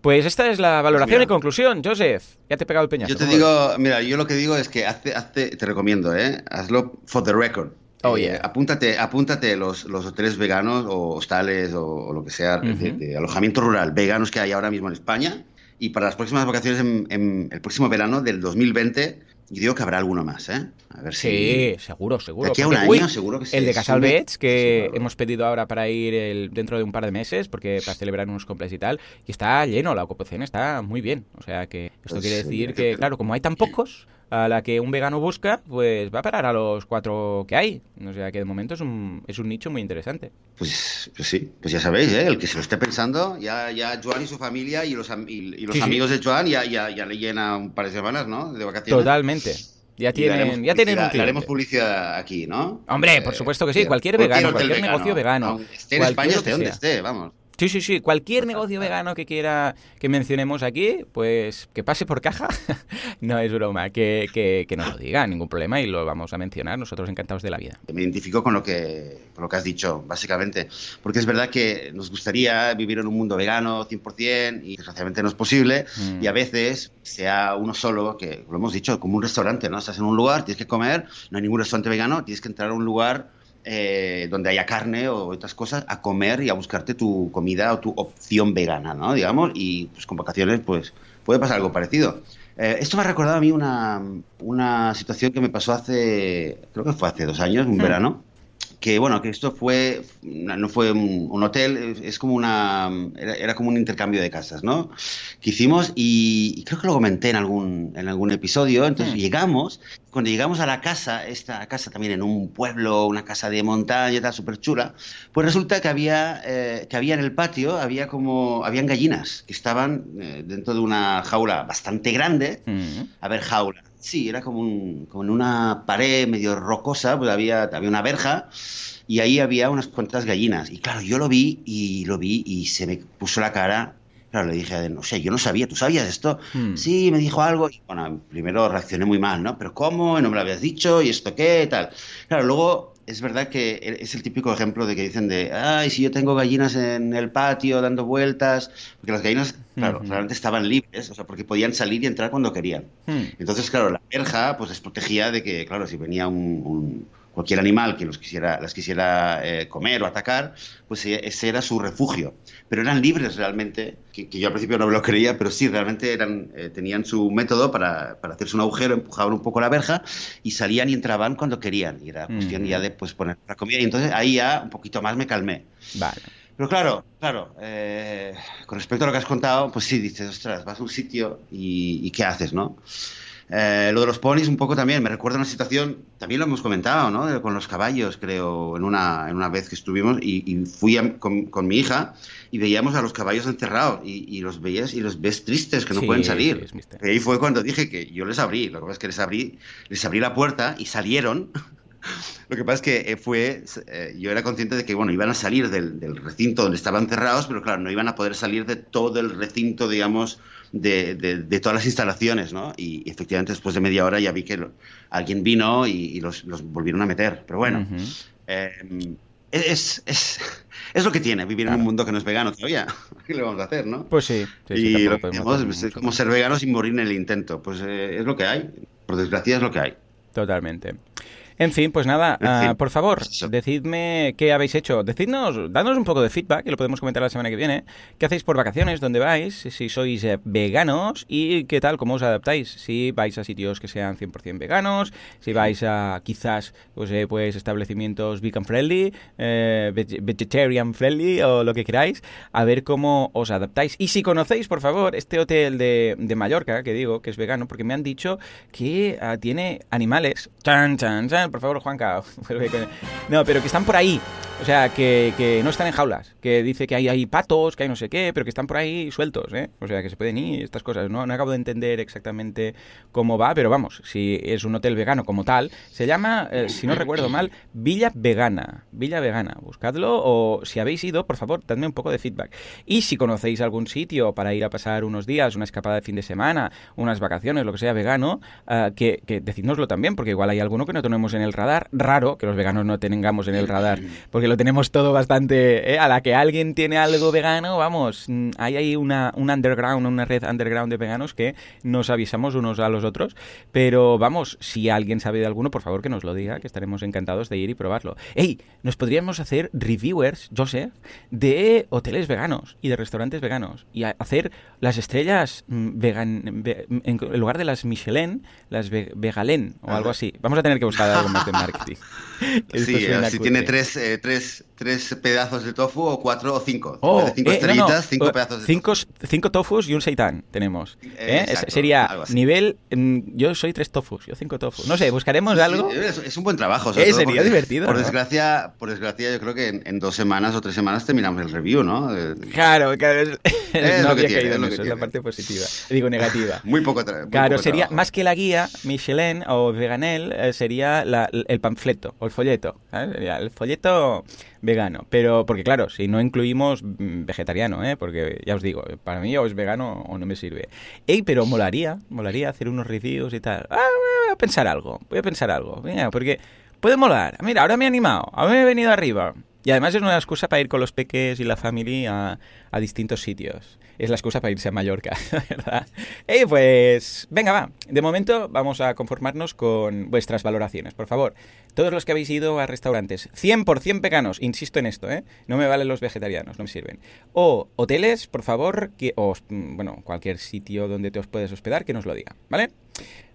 Pues esta es la valoración y conclusión, Joseph. Ya te he pegado el peñazo. Yo te digo, mira, yo lo que digo es que hazte, te recomiendo, ¿eh? Hazlo for the record. Oh, eh, apúntate, apúntate los, los hoteles veganos o hostales o, lo que sea de, alojamiento rural veganos que hay ahora mismo en España. Y para las próximas vacaciones en, el próximo verano del 2020, yo digo que habrá alguno más, ¿eh? A ver sí, seguro, seguro. aquí a un año, seguro que sí. El de Casal que hemos pedido ahora para ir dentro de un par de meses, porque para celebrar unos cumples y tal, y está lleno, la ocupación está muy bien. O sea que esto pues quiere decir que, claro, como hay tan pocos, a la que un vegano busca, pues va a parar a los cuatro que hay. O sea que de momento es un, es un nicho muy interesante. Pues, pues sí, pues ya sabéis, ¿eh? el que se lo esté pensando, ya, ya Joan y su familia y los, y, los amigos de Joan ya, ya, ya, le llena un par de semanas, ¿no? De vacaciones. Totalmente. Ya tienen, ya tienen un cliente. haremos publicidad aquí, ¿no? Hombre, por supuesto que sí. Cualquier vegano, cualquier, negocio vegano. esté en España, esté donde esté, vamos. Sí, sí, sí. Cualquier negocio vegano que quiera que mencionemos aquí, pues que pase por caja. no es broma, que, que, nos lo diga, ningún problema y lo vamos a mencionar. Nosotros encantados de la vida. Me identifico con lo que, con lo que has dicho, básicamente. Porque es verdad que nos gustaría vivir en un mundo vegano 100% y desgraciadamente no es posible. Mm. Y a veces, sea uno solo, que lo hemos dicho, como un restaurante, ¿no? Estás en un lugar, tienes que comer, no hay ningún restaurante vegano, tienes que entrar a un lugar eh, donde haya carne o otras cosas, a comer y a buscarte tu comida o tu opción vegana, ¿no? Digamos, y pues con vacaciones pues puede pasar algo parecido. Eh, esto me ha recordado a mí una, una situación que me pasó hace, creo que fue hace dos años, un verano, que bueno, que esto fue, no fue un, hotel, es como una, era, como un intercambio de casas, ¿no? Que hicimos y, creo que lo comenté en algún, en algún episodio, entonces hmm. llegamos, cuando llegamos a la casa, esta casa también en un pueblo, una casa de montaña, tal, súper chula, pues resulta que había, eh, que había en el patio, había como, habían gallinas que estaban eh, dentro de una jaula bastante grande, hmm. a ver, jaula, Sí, era como, un, como en una pared medio rocosa, pues había, había una verja y ahí había unas cuantas gallinas. Y claro, yo lo vi y lo vi y se me puso la cara. Claro, le dije, no sé, yo no sabía, ¿tú sabías esto? Hmm. Sí, me dijo algo. Y bueno, primero reaccioné muy mal, ¿no? Pero ¿cómo? No me lo habías dicho, ¿y esto qué? Tal. Claro, luego es verdad que es el típico ejemplo de que dicen de, ay, si yo tengo gallinas en el patio dando vueltas, porque las gallinas, claro, realmente estaban libres, o sea, porque podían salir y entrar cuando querían. Hmm. Entonces, claro, la verja pues les protegía de que, claro, si venía un cualquier animal que los quisiera, las quisiera eh, comer o atacar, pues e, ese era su refugio. Pero eran libres realmente, que, yo al principio no me lo creía, pero sí, realmente eran, eh, tenían su método para, para, hacerse un agujero, empujaban un poco la verja y salían y entraban cuando querían. Y era cuestión ya de pues, poner la comida. Y entonces ahí ya un poquito más me calmé. Vale. Pero claro, claro, eh, con respecto a lo que has contado, pues sí, dices, ostras, vas a un sitio y, y ¿qué haces, no? Eh, lo de los ponis un poco también, me recuerda una situación, también lo hemos comentado, ¿no? Con los caballos, creo, en una, en una vez que estuvimos y, fui con, mi hija y veíamos a los caballos encerrados y, los veías y los ves tristes, que no pueden salir. y ahí fue cuando dije que yo les abrí, lo que pasa es que les abrí, les abrí la puerta y salieron. Lo que pasa es que eh, fue, eh, yo era consciente de que, bueno, iban a salir del, del, recinto donde estaban cerrados, pero claro, no iban a poder salir de todo el recinto, digamos, de, de, todas las instalaciones, ¿no? Y, efectivamente después de media hora ya vi que alguien vino y, los, los, volvieron a meter. Pero bueno, em, es, es, es, lo que tiene vivir en un mundo que no es vegano todavía. ¿Qué le vamos a hacer, no? Pues sí. y lo que como ser vegano sin morir en el intento. Pues eh, es lo que hay. Por desgracia es lo que hay. Totalmente. En fin, pues nada, ah, por favor, decidme qué habéis hecho. Decidnos, dadnos un poco de feedback, que lo podemos comentar la semana que viene. ¿Qué hacéis por vacaciones? ¿Dónde vais? Si sois eh, veganos y qué tal, cómo os adaptáis. Si vais a sitios que sean 100% veganos, si vais a quizás pues, eh, pues establecimientos vegan friendly, eh, vegetarian friendly o lo que queráis, a ver cómo os adaptáis. Y si conocéis, por favor, este hotel de, de Mallorca, que digo que es vegano, porque me han dicho que ah, tiene animales. Chan, chan, chan por favor, Juanca. No, pero que están por ahí. O sea, que, que, no están en jaulas, que dice que hay, hay patos, que hay no sé qué, pero que están por ahí sueltos, ¿eh? O sea, que se pueden ir, estas cosas. No, no acabo de entender exactamente cómo va, pero vamos, si es un hotel vegano como tal, se llama, eh, si no recuerdo mal, Villa Vegana. Villa Vegana, buscadlo o si habéis ido, por favor, dadme un poco de feedback. Y si conocéis algún sitio para ir a pasar unos días, una escapada de fin de semana, unas vacaciones, lo que sea vegano, uh, que, que decidnoslo también, porque igual hay alguno que no tenemos en el radar. Raro que los veganos no tengamos en el radar, porque lo tenemos todo bastante... ¿eh? A la que alguien tiene algo vegano, vamos, mm, hay ahí una, un underground, una red underground de veganos que nos avisamos unos a los otros. Pero vamos, si alguien sabe de alguno, por favor que nos lo diga, que estaremos encantados de ir y probarlo. ¡Ey! Nos podríamos hacer reviewers, Joseph, de hoteles veganos y de restaurantes veganos. Y hacer las estrellas mm, vegan, en lugar de las Michelin, las Vegalen o algo así. Vamos a tener que buscar algo más de marketing. sí, si tiene tres, eh, tres, tres, pedazos de tofu o cuatro o cinco. Oh, cinco eh, estrellitas, cinco pedazos de cinco, tofu. Cinco tofus y un seitán tenemos. ¿eh? sería nivel... Mm, yo soy tres tofus, yo cinco tofus. No sé, buscaremos algo. es, un buen trabajo. sería divertido. Por, desgracia, por desgracia, yo creo que en, dos semanas o tres semanas terminamos el review, ¿no? Claro, claro. Es, no había caído en eso, es la parte positiva. Digo, negativa. muy poco Claro, sería más que la guía, Michelin o Veganel, sería el panfleto o el folleto. El folleto vegano. Pero, porque claro, si no incluimos mm, vegetariano, ¿eh? Porque ya os digo, para mí o es vegano o no me sirve. Ey, pero molaría, molaría hacer unos reviews y tal. Ah, voy a pensar algo, voy a pensar algo. Venga, porque puede molar. Mira, ahora me he animado, ahora me he venido arriba. Y además es una excusa para ir con los peques y la familia a, distintos sitios. Es la excusa para irse a Mallorca, ¿verdad? Y pues, venga, va. De momento vamos a conformarnos con vuestras valoraciones, por favor. Todos los que habéis ido a restaurantes 100% veganos, insisto en esto, ¿eh? No me valen los vegetarianos, no me sirven. O hoteles, por favor, que, o, mm, bueno, cualquier sitio donde te os puedes hospedar, que nos lo diga, ¿vale?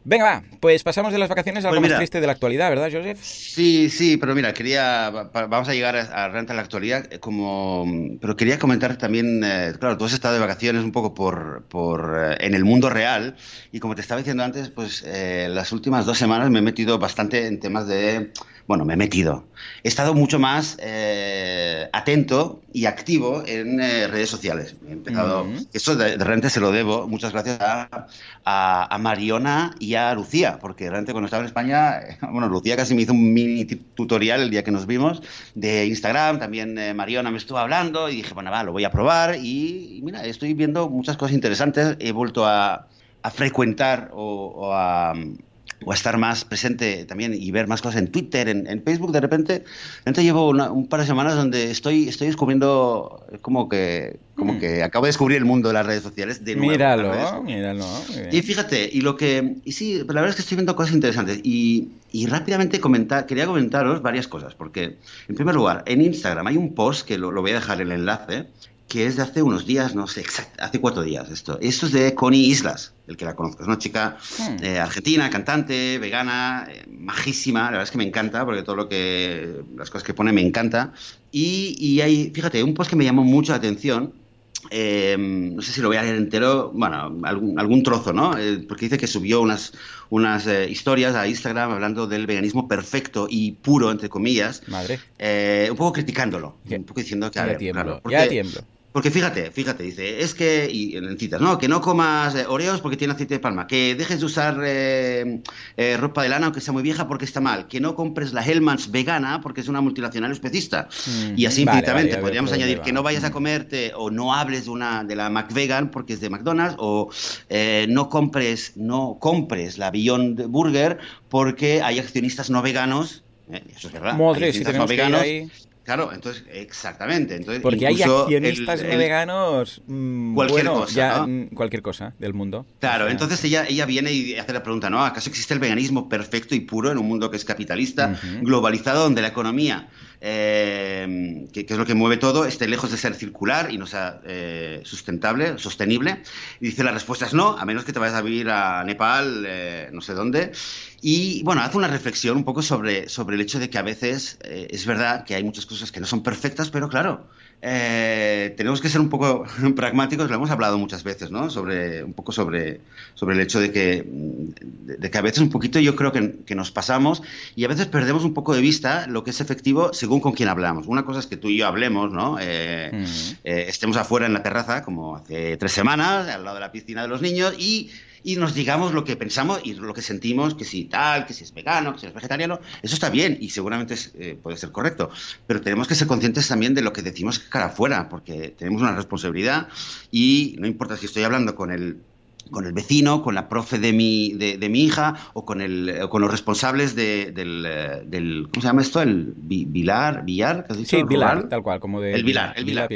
Venga, va, pues pasamos de las vacaciones a algo pues más triste de la actualidad, ¿verdad, Joseph? Sí, sí, pero mira, quería, vamos a llegar a, renta la actualidad, eh, como, pero quería comentar también, eh, claro, tú has estado de vacaciones un poco por, por eh, en el mundo real y como te estaba diciendo antes, pues las últimas dos semanas me he metido bastante en temas de bueno, me he metido. He estado mucho más atento y activo en redes sociales. He empezado, eso de, repente se lo debo, muchas gracias a, a, Mariona y a Lucía, porque realmente cuando estaba en España, bueno, Lucía casi me hizo un mini tutorial el día que nos vimos de Instagram, también eh, Mariona me estuvo hablando y dije, bueno, va, lo voy a probar y, mira, estoy viendo muchas cosas interesantes, he vuelto a, a frecuentar o a o a estar más presente también y ver más cosas en Twitter, en, Facebook, de repente, entonces llevo un par de semanas donde estoy, estoy descubriendo como que, como mm. que acabo de descubrir el mundo de las redes sociales de nuevo. Míralo, míralo. Y fíjate, y lo que, y sí, la verdad es que estoy viendo cosas interesantes y, y rápidamente comentar, quería comentaros varias cosas, porque en primer lugar, en Instagram hay un post que lo, lo voy a dejar el enlace, que es de hace unos días, no sé, exacto, hace cuatro días esto. Esto es de Connie Islas, el que la conozco. Es una chica hmm. eh, argentina, cantante, vegana, eh, majísima. La verdad es que me encanta, porque todo lo que. las cosas que pone me encanta. Y, y hay, fíjate, un post que me llamó mucho la atención. Em, no sé si lo voy a leer entero, bueno, algún, algún trozo, ¿no? Eh, porque dice que subió unas, unas historias a Instagram hablando del veganismo perfecto y puro, entre comillas. Madre. un poco criticándolo, un poco diciendo que... Ya tiemblo, ya tiemblo. Porque fíjate, fíjate, dice, es que, y en citas, no, que no comas eh, Oreos porque tiene aceite de palma, que dejes de usar eh, eh, ropa de lana aunque sea muy vieja porque está mal, que no compres la Hellmann's vegana porque es una multinacional especista. Mm, y así infinitamente, podríamos añadir que no vayas a comerte o no hables de una de la McVegan porque es de McDonald's o no compres no compres la Beyond Burger porque hay accionistas no veganos eso es verdad. Madre, si no veganos, Claro, entonces, exactamente. Entonces, Porque hay accionistas veganos. Mm, cualquier cosa. Mm, cualquier cosa del mundo. Claro, entonces ella, ella viene y hace la pregunta, ¿no? ¿Acaso existe el veganismo perfecto y puro en un mundo que es capitalista, globalizado, donde la economía eh, que, es lo que mueve todo, esté lejos de ser circular y no sea eh, sustentable, sostenible. Y dice la respuesta es no, a menos que te vayas a vivir a Nepal, eh, no sé dónde. Y bueno, hace una reflexión un poco sobre, sobre el hecho de que a veces es verdad que hay muchas cosas que no son perfectas, pero claro, eh, tenemos que ser un poco pragmáticos, lo hemos hablado muchas veces, ¿no? Sobre, un poco sobre, sobre el hecho de que, de, que a veces un poquito yo creo que, nos pasamos y a veces perdemos un poco de vista lo que es efectivo según con quién hablamos. Una cosa es que tú y yo hablemos, ¿no? Eh, eh, estemos afuera en la terraza, como hace tres semanas, al lado de la piscina de los niños, y, y, nos digamos lo que pensamos y lo que sentimos, que si tal, que si es vegano, que si es vegetariano. Eso está bien y seguramente eh, puede ser correcto. Pero tenemos que ser conscientes también de lo que decimos cara afuera, porque tenemos una responsabilidad y no importa si estoy hablando con el con el vecino, con la profe de mi, de, mi hija o con, el, con los responsables de, del, eh, del, ¿Cómo se llama esto? ¿El Vilar? ¿Villar? Sí, Vilar, tal cual, como de... El Vilar, el Vilar.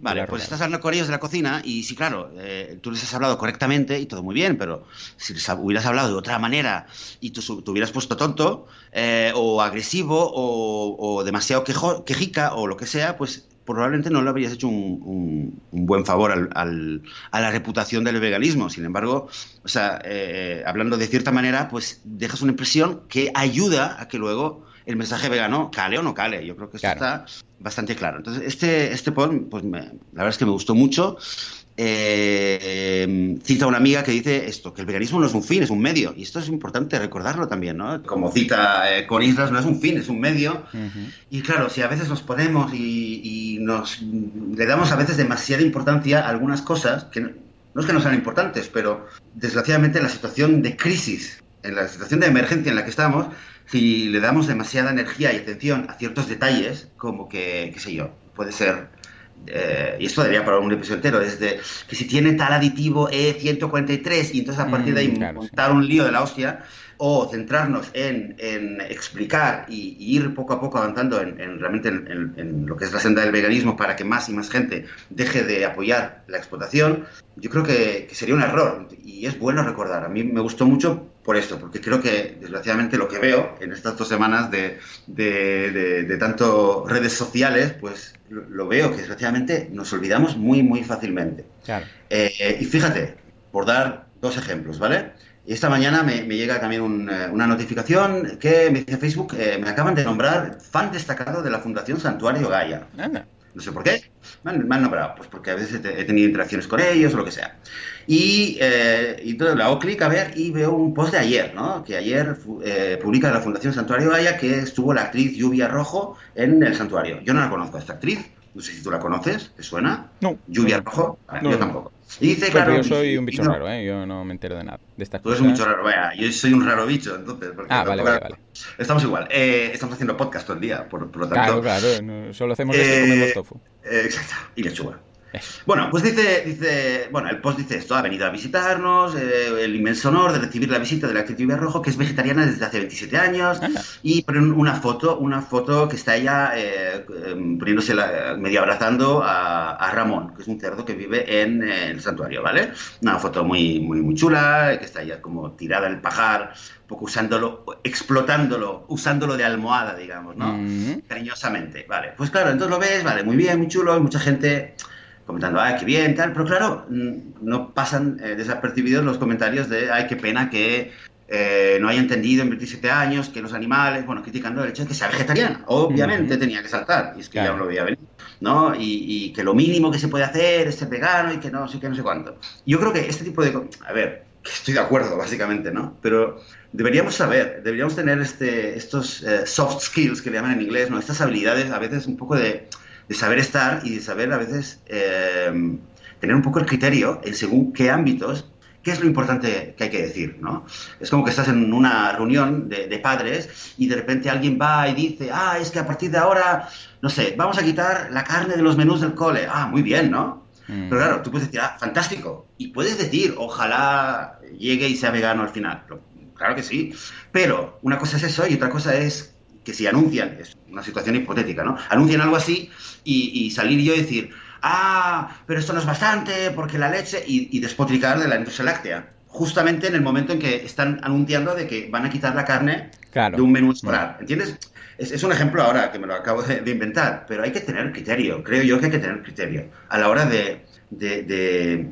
Vale, pues estás hablando con ellos de la cocina y sí, claro, eh, tú les has hablado correctamente y todo muy bien, pero si les hubieras hablado de otra manera y tú te hubieras puesto tonto eh, o agresivo o, o demasiado quejo, quejica o lo que sea, pues probablemente no le habrías hecho un, buen favor al, a la reputación del veganismo. Sin embargo, o sea, eh, hablando de cierta manera, pues dejas una impresión que ayuda a que luego el mensaje vegano cale o no cale. Yo creo que esto está bastante claro. Entonces, este, este post, pues la verdad es que me gustó mucho eh, cita una amiga que dice esto, que el veganismo no es un fin, es un medio. Y esto es importante recordarlo también, ¿no? Como cita eh, con Islas, no es un fin, es un medio. Y claro, si a veces nos ponemos y, nos le damos a veces demasiada importancia a algunas cosas, que no, es que no sean importantes, pero desgraciadamente en la situación de crisis, en la situación de emergencia en la que estamos, si le damos demasiada energía y atención a ciertos detalles, como que, qué sé yo, puede ser eh, y esto debería para un episodio entero, desde que si tiene tal aditivo E143 y entonces a partir de ahí mm, montar un lío de la hostia, o centrarnos en, explicar y, ir poco a poco avanzando en, realmente en, lo que es la senda del veganismo para que más y más gente deje de apoyar la explotación, yo creo que, sería un error y es bueno recordar. A mí me gustó mucho por esto, porque creo que desgraciadamente lo que veo en estas dos semanas de, de, tanto redes sociales, pues lo, veo que desgraciadamente nos olvidamos muy, muy fácilmente. Eh, y fíjate, por dar dos ejemplos, ¿vale? Y esta mañana me, llega también eh, una notificación que me dice Facebook, eh, me acaban de nombrar fan destacado de la Fundación Santuario Gaia. No sé por qué. Me han, nombrado, pues porque a veces he, tenido interacciones con ellos o lo que sea. Y, eh, entonces le hago clic a ver y veo un post de ayer, ¿no? Que ayer eh, publica la Fundación Santuario Gaia que estuvo la actriz Lluvia Rojo en el santuario. Yo no la conozco a esta actriz, no sé si tú la conoces, ¿te suena? No. Lluvia Rojo, yo tampoco. Y dice, claro, yo soy un bicho raro, ¿eh? Yo no me entero de nada. De Tú eres un bicho raro, vaya, yo soy un raro bicho, entonces. ah, vale, vale, vale. Estamos igual. Eh, estamos haciendo podcast todo el día, por, por lo tanto. Claro, claro. solo hacemos esto y comemos tofu. Eh, exacto. Y lechuga. Bueno, pues dice, dice, bueno, el post dice esto, ha venido a visitarnos, eh, el inmenso honor de recibir la visita de la actriz Rojo, que es vegetariana desde hace 27 años, y pone una foto, una foto que está ella eh, em, poniéndose medio abrazando a, Ramón, que es un cerdo que vive en, el santuario, ¿vale? Una foto muy, muy, muy chula, que está ella como tirada en el pajar, un poco usándolo, explotándolo, usándolo de almohada, digamos, ¿no? Cariñosamente, vale. Pues claro, entonces lo ves, vale, muy bien, muy chulo, mucha gente comentando, ay, qué bien, tal, pero claro, mm, no pasan eh, desapercibidos los comentarios de, ay, qué pena que eh, no haya entendido en 27 años que los animales, bueno, criticando el hecho de que sea vegetariana, obviamente tenía que saltar, y es que ya lo veía venir, ¿no? Y, que lo mínimo que se puede hacer es ser vegano y que no sé qué, no sé cuánto. Yo creo que este tipo de... A ver, que estoy de acuerdo, básicamente, ¿no? Pero deberíamos saber, deberíamos tener este, estos eh, soft skills que le llaman en inglés, ¿no? Estas habilidades a veces un poco de de saber estar y de saber a veces eh, tener un poco el criterio en según qué ámbitos, qué es lo importante que hay que decir, ¿no? Es como que estás en una reunión de, padres y de repente alguien va y dice, ah, es que a partir de ahora, no sé, vamos a quitar la carne de los menús del cole. Ah, muy bien, ¿no? Mm. Pero claro, tú puedes decir, ah, fantástico. Y puedes decir, ojalá llegue y sea vegano al final. Claro que sí. Pero una cosa es eso y otra cosa es que si anuncian, es una situación hipotética, ¿no? Anuncian algo así y, salir yo y decir, ah, pero esto no es bastante porque la leche, y, despotricar de la industria láctea. Justamente en el momento en que están anunciando de que van a quitar la carne de un menú escolar. ¿Entiendes? Es, un ejemplo ahora que me lo acabo de, inventar, pero hay que tener criterio. Creo yo que hay que tener criterio a la hora de de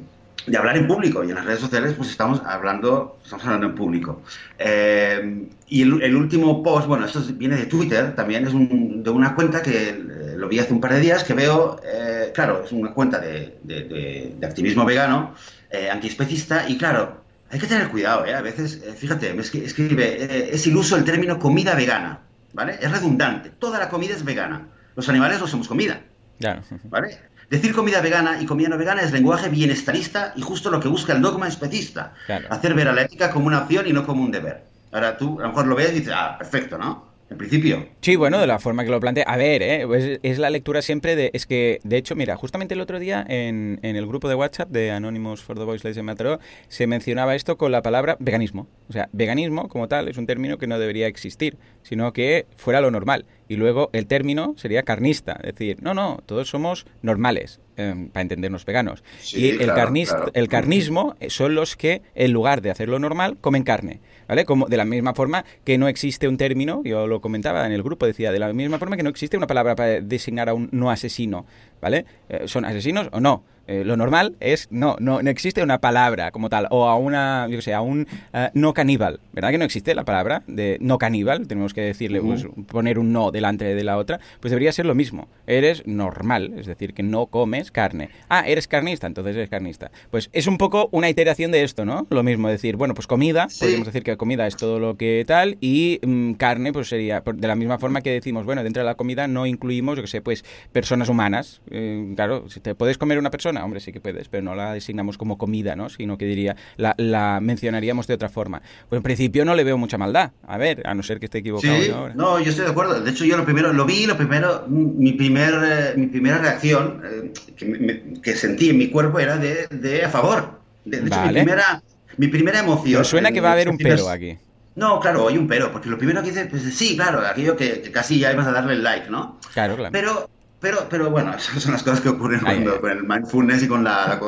hablar en público y en las redes sociales pues estamos hablando estamos hablando en público eh, y el, último post bueno esto viene de Twitter también es de una cuenta que eh, lo vi hace un par de días que veo eh, claro es una cuenta de, de, activismo vegano antiespecista y claro hay que tener cuidado a veces fíjate me escribe es iluso el término comida vegana ¿vale? Es redundante. Toda la comida es vegana. Los animales no somos comida. ¿Vale? Decir comida vegana y comida no vegana es lenguaje bienestarista y justo lo que busca el dogma especista. Hacer ver a la ética como una opción y no como un deber. Ahora tú a lo mejor lo ves y dices, ah, perfecto, ¿no? En principio. Sí, bueno, de la forma que lo plantea. A ver, ¿eh? pues es la lectura siempre de... Es que, de hecho, mira, justamente el otro día en, el grupo de WhatsApp de Anonymous for the Voiceless de Mataró se mencionaba esto con la palabra veganismo. O sea, veganismo como tal es un término que no debería existir, sino que fuera lo normal. Y luego el término sería carnista, es decir, no, no, todos somos normales, em, para entendernos veganos. y el, el carnismo son los que, en lugar de hacerlo normal, comen carne. ¿Vale? Como de la misma forma que no existe un término, yo lo comentaba en el grupo, decía, de la misma forma que no existe una palabra para designar a un no asesino, ¿vale? Eh, ¿Son asesinos o no? Eh, lo normal es, no, no, no existe una palabra como tal, o a una, yo sé, a un eh, no caníbal, ¿verdad que no existe la palabra de no caníbal? Tenemos que decirle, pues, poner un no delante de la otra, pues debería ser lo mismo. Eres normal, es decir, que no comes carne. Ah, eres carnista, entonces eres carnista. Pues es un poco una iteración de esto, ¿no? Lo mismo, decir, bueno, pues comida, podríamos decir que comida es todo lo que tal, y mm, carne, pues sería, de la misma forma que decimos, bueno, dentro de la comida no incluimos, yo que sé, pues personas humanas. Eh, claro, si te puedes comer una persona, hombre, sí que puedes, pero no la designamos como comida, ¿no? Sino que diría, la, mencionaríamos de otra forma. Pues en principio no le veo mucha maldad. A ver, a no ser que esté equivocado. Sí, ¿no? yo estoy de acuerdo. De hecho, yo lo primero, lo vi, lo primero, mi, primer, eh, mi primera reacción eh, que, sentí en mi cuerpo era de, a favor. De, hecho, mi primera, mi primera emoción. Pero suena que va a haber un pero aquí. No, claro, hay un pero, porque lo primero que dice, pues sí, claro, aquello que, casi ya ibas a darle el like, ¿no? Claro, claro. Pero pero, pero bueno, esas son las cosas que ocurren cuando, con el mindfulness y con la...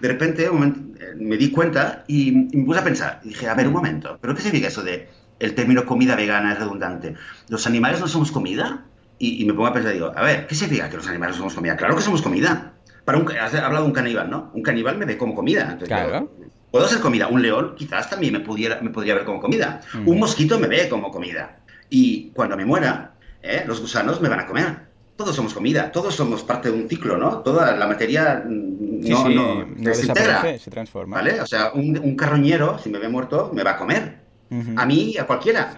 de repente eh, me di cuenta y, me puse a pensar. dije, a ver, un momento, ¿pero qué significa eso de el término comida vegana es redundante? ¿Los animales no somos comida? Y, me pongo a pensar, digo, a ver, ¿qué significa que los animales no somos comida? Claro que somos comida. Para un, has hablado de un caníbal, ¿no? Un caníbal me ve como comida. claro. Puedo ser comida. Un león quizás también me, pudiera, me podría ver como comida. Un mosquito me ve como comida. Y cuando me muera, ¿eh? los gusanos me van a comer todos somos comida, todos somos parte de un ciclo, ¿no? Toda la materia mm, no, no, se, integra, se transforma. ¿Vale? O sea, un, carroñero, si me ve muerto, me va a comer. A mí, a cualquiera.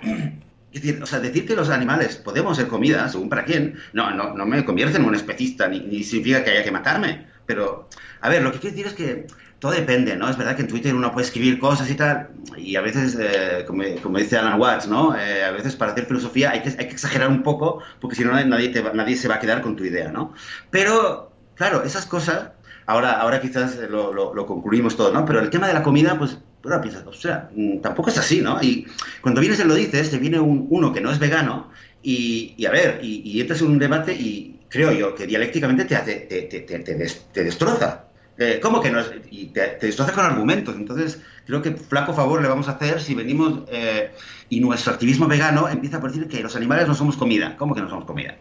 Es decir, o sea, decir que los animales podemos ser comida, según para quién, no, no, no me convierte en un especista, ni, ni significa que haya que matarme. Pero, a ver, lo que quiero decir es que todo depende, ¿no? Es verdad que en Twitter uno puede escribir cosas y tal, y a veces, eh, como, dice Alan Watts, ¿no? Eh, a veces para hacer filosofía hay que, hay que exagerar un poco, porque si no nadie, nadie se va a quedar con tu idea, ¿no? Pero, claro, esas cosas, ahora, ahora quizás lo, lo, concluimos todo, ¿no? Pero el tema de la comida, pues, ahora piensas, o sea, mm, tampoco es así, ¿no? Y cuando vienes y lo dices, te viene uno que no es vegano, y, a ver, y, entras en un debate y creo yo que dialécticamente te, te, te, te destroza. Eh, ¿Cómo que no? Y te, te con argumentos. Entonces, creo que flaco favor le vamos a hacer si venimos eh, y nuestro activismo vegano empieza por decir que los animales no somos comida. ¿Cómo que no somos comida?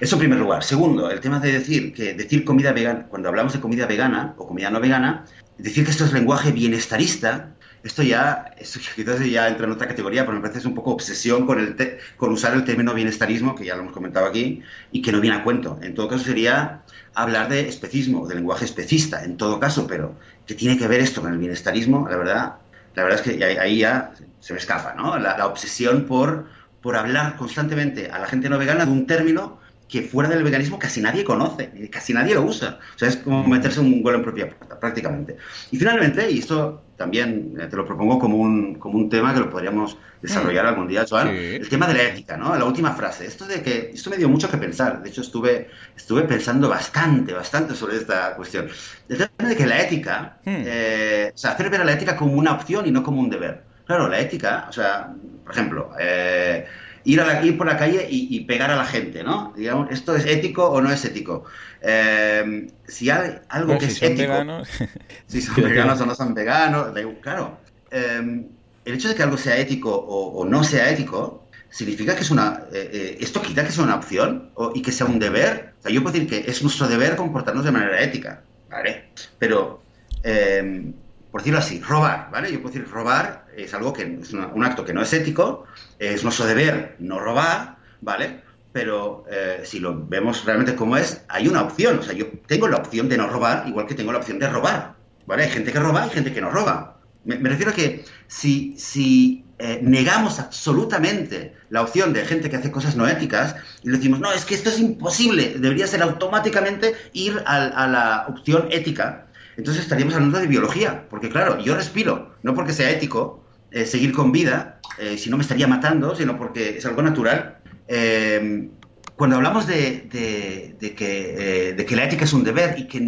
Eso en primer lugar. Segundo, el tema de decir que decir comida vegana, cuando hablamos de comida vegana o comida no vegana, decir que esto es lenguaje bienestarista, esto ya, esto quizás ya entra en otra categoría, pero me parece es un poco obsesión con, el con usar el término bienestarismo, que ya lo hemos comentado aquí, y que no viene a cuento. En todo caso sería hablar de especismo, de lenguaje especista, en todo caso, pero ¿qué tiene que ver esto con el bienestarismo? La verdad, la verdad es que ahí ya se me escapa, ¿no? La, la obsesión por, por hablar constantemente a la gente no vegana de un término que fuera del veganismo casi nadie conoce, casi nadie lo usa. O sea, es como meterse un gol en propia puerta, prácticamente. Y finalmente, y esto también eh, te lo propongo como un, como un tema que lo podríamos desarrollar mm. algún día, Joan, el tema de la ética, ¿no? La última frase. Esto de que, esto me dio mucho que pensar. De hecho, estuve, estuve pensando bastante, bastante sobre esta cuestión. El tema de que la ética, mm. eh, o sea, hacer ver a la ética como una opción y no como un deber. Claro, la ética, o sea, por ejemplo, eh, ir, a la, ir por la calle y, pegar a la gente, ¿no? Digamos, ¿esto es ético o no es ético? Eh, si hay algo que es ético... Veganos... si son veganos o no son veganos, claro. Eh, el hecho de que algo sea ético o, no sea ético significa que es una... Eh, esto quita que sea una opción y que sea un deber. O sea, yo puedo decir que es nuestro deber comportarnos de manera ética, ¿vale? Pero por decirlo así, robar, ¿vale? Yo puedo decir robar es algo que es un acto que no es ético, es nuestro deber no robar, ¿vale? Pero eh, si lo vemos realmente como es, hay una opción, o sea, yo tengo la opción de no robar, igual que tengo la opción de robar, ¿vale? Hay gente que roba y gente que no roba. Me, refiero a que si, si eh, negamos absolutamente la opción de gente que hace cosas no éticas y le decimos, no, es que esto es imposible, debería ser automáticamente ir a, la opción ética. Entonces estaríamos hablando de biología, porque claro, yo respiro, no porque sea ético eh, seguir con vida, eh, si no me estaría matando, sino porque es algo natural. cuando hablamos de, que, de, que, la ética es un deber y que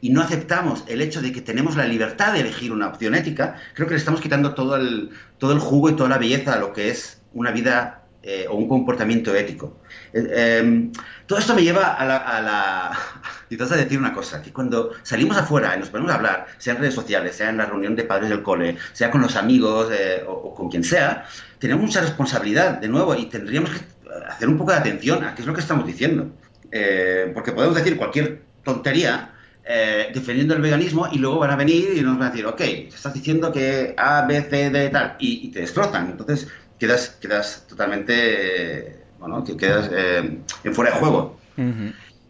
y no aceptamos el hecho de que tenemos la libertad de elegir una opción ética, creo que le estamos quitando todo el, todo el jugo y toda la belleza a lo que es una vida eh, o un comportamiento ético. Eh, em, todo esto me lleva a la... A la a decir una cosa, que cuando salimos afuera y nos ponemos a hablar, sea en redes sociales, sea en la reunión de padres del cole, sea con los amigos eh, o, con quien sea, tenemos mucha responsabilidad, de nuevo, y tendríamos que hacer un poco de atención a qué es lo que estamos diciendo. porque podemos decir cualquier tontería eh, defendiendo el veganismo y luego van a venir y nos van a decir, ok, estás diciendo que A, B, C, D, tal, y, te destrozan. Entonces quedas, quedas totalmente, bueno, quedas eh, en fuera de juego.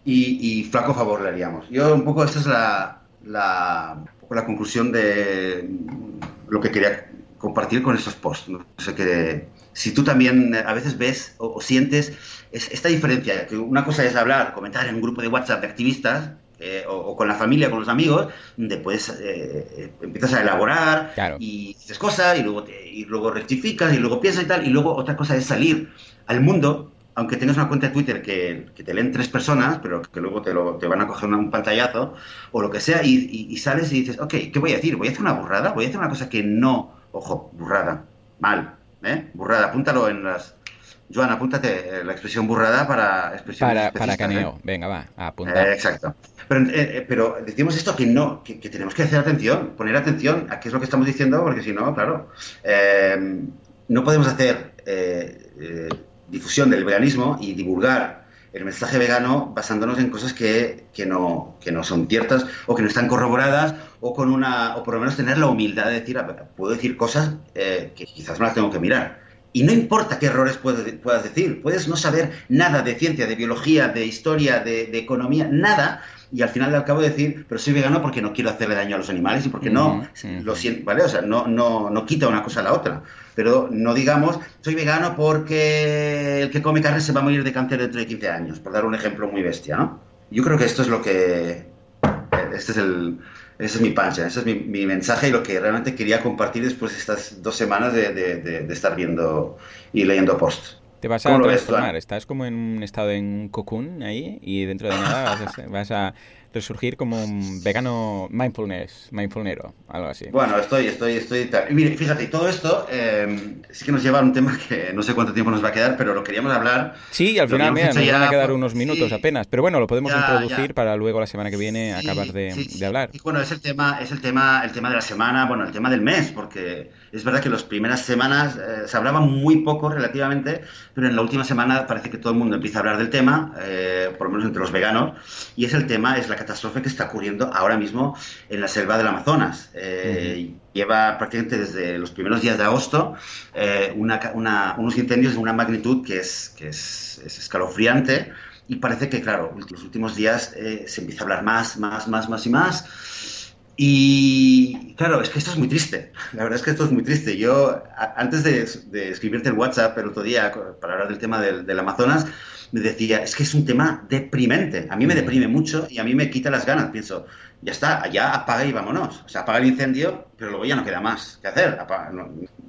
y, flaco favor le haríamos. Yo un poco, esta es la, la, la conclusión de lo que quería compartir con estos posts. No sé qué si tú también a veces ves o, sientes esta diferencia, que una cosa es hablar, comentar en un grupo de WhatsApp de activistas eh, o, con la familia, con los amigos, después eh, eh, empiezas a elaborar y dices cosas y luego, y luego rectificas y luego piensas y tal. Y luego otra cosa es salir al mundo, aunque tengas una cuenta de Twitter que, te leen tres personas, pero que luego te, lo, te van a coger un pantallazo o lo que sea, y, sales y dices, ok, ¿qué voy a decir? ¿Voy a hacer una burrada? ¿Voy a hacer una cosa que no, ojo, burrada, mal, ¿eh? Burrada, apúntalo en las Joan, apúntate eh, la expresión burrada para expresión Para, para caneo, venga, va, apunta. Eh, exacto. Pero, eh, pero, decimos esto que no, que, tenemos que hacer atención, poner atención a qué es lo que estamos diciendo, porque si no, claro, no podemos hacer difusión del veganismo y divulgar el mensaje vegano basándonos en cosas que, que, no, que no son ciertas o que no están corroboradas o con una o por lo menos tener la humildad de decir, puedo decir cosas que quizás me las tengo que mirar. Y no importa qué errores puedas decir, puedes no saber nada de ciencia, de biología, de historia, de, economía, nada, y al final al cabo decir, pero soy vegano porque no quiero hacerle daño a los animales y porque no, lo siento, ¿vale? O sea, no, no, no quita una cosa a la otra. Pero no digamos, soy vegano porque el que come carne se va a morir de cáncer dentro de 15 años, por dar un ejemplo muy bestia, ¿no? Yo creo que esto es lo que... Este es el, ese es mi pancha, ese es mi, mensaje y lo que realmente quería compartir después de estas dos semanas de, estar viendo y leyendo posts. Te vas a transformar, estás como en un estado en cocoon ahí y dentro de nada vas a resurgir como un vegano mindfulness, mindfulnero, algo así. Bueno, estoy, estoy, estoy... Y mire, fíjate, todo esto eh, sí que nos lleva a un tema que no sé cuánto tiempo nos va a quedar, pero lo queríamos hablar. Sí, al final, mira, nos van a quedar unos minutos apenas, pero bueno, lo podemos introducir para luego la semana que viene acabar de, hablar. Y bueno, es el tema, es el tema, el tema de la semana, bueno, el tema del mes, porque es verdad que las primeras semanas eh, se hablaba muy poco relativamente, pero en la última semana parece que todo el mundo empieza a hablar del tema, eh, por lo menos entre los veganos, y es el tema, es la catástrofe que está ocurriendo ahora mismo en la selva del Amazonas. Eh, lleva prácticamente desde los primeros días de agosto eh, unos incendios de una magnitud que es, que es, escalofriante y parece que, claro, en los últimos días eh, se empieza a hablar más, más, más, más y más. Y claro, es que esto es muy triste. La verdad es que esto es muy triste. Yo, antes de, escribirte el WhatsApp el otro día para hablar del tema del, del Amazonas, me decía, es que es un tema deprimente. A mí me deprime mucho y a mí me quita las ganas. Pienso, ya está, ya apaga y vámonos. O sea, apaga el incendio, pero luego ya no queda más que hacer.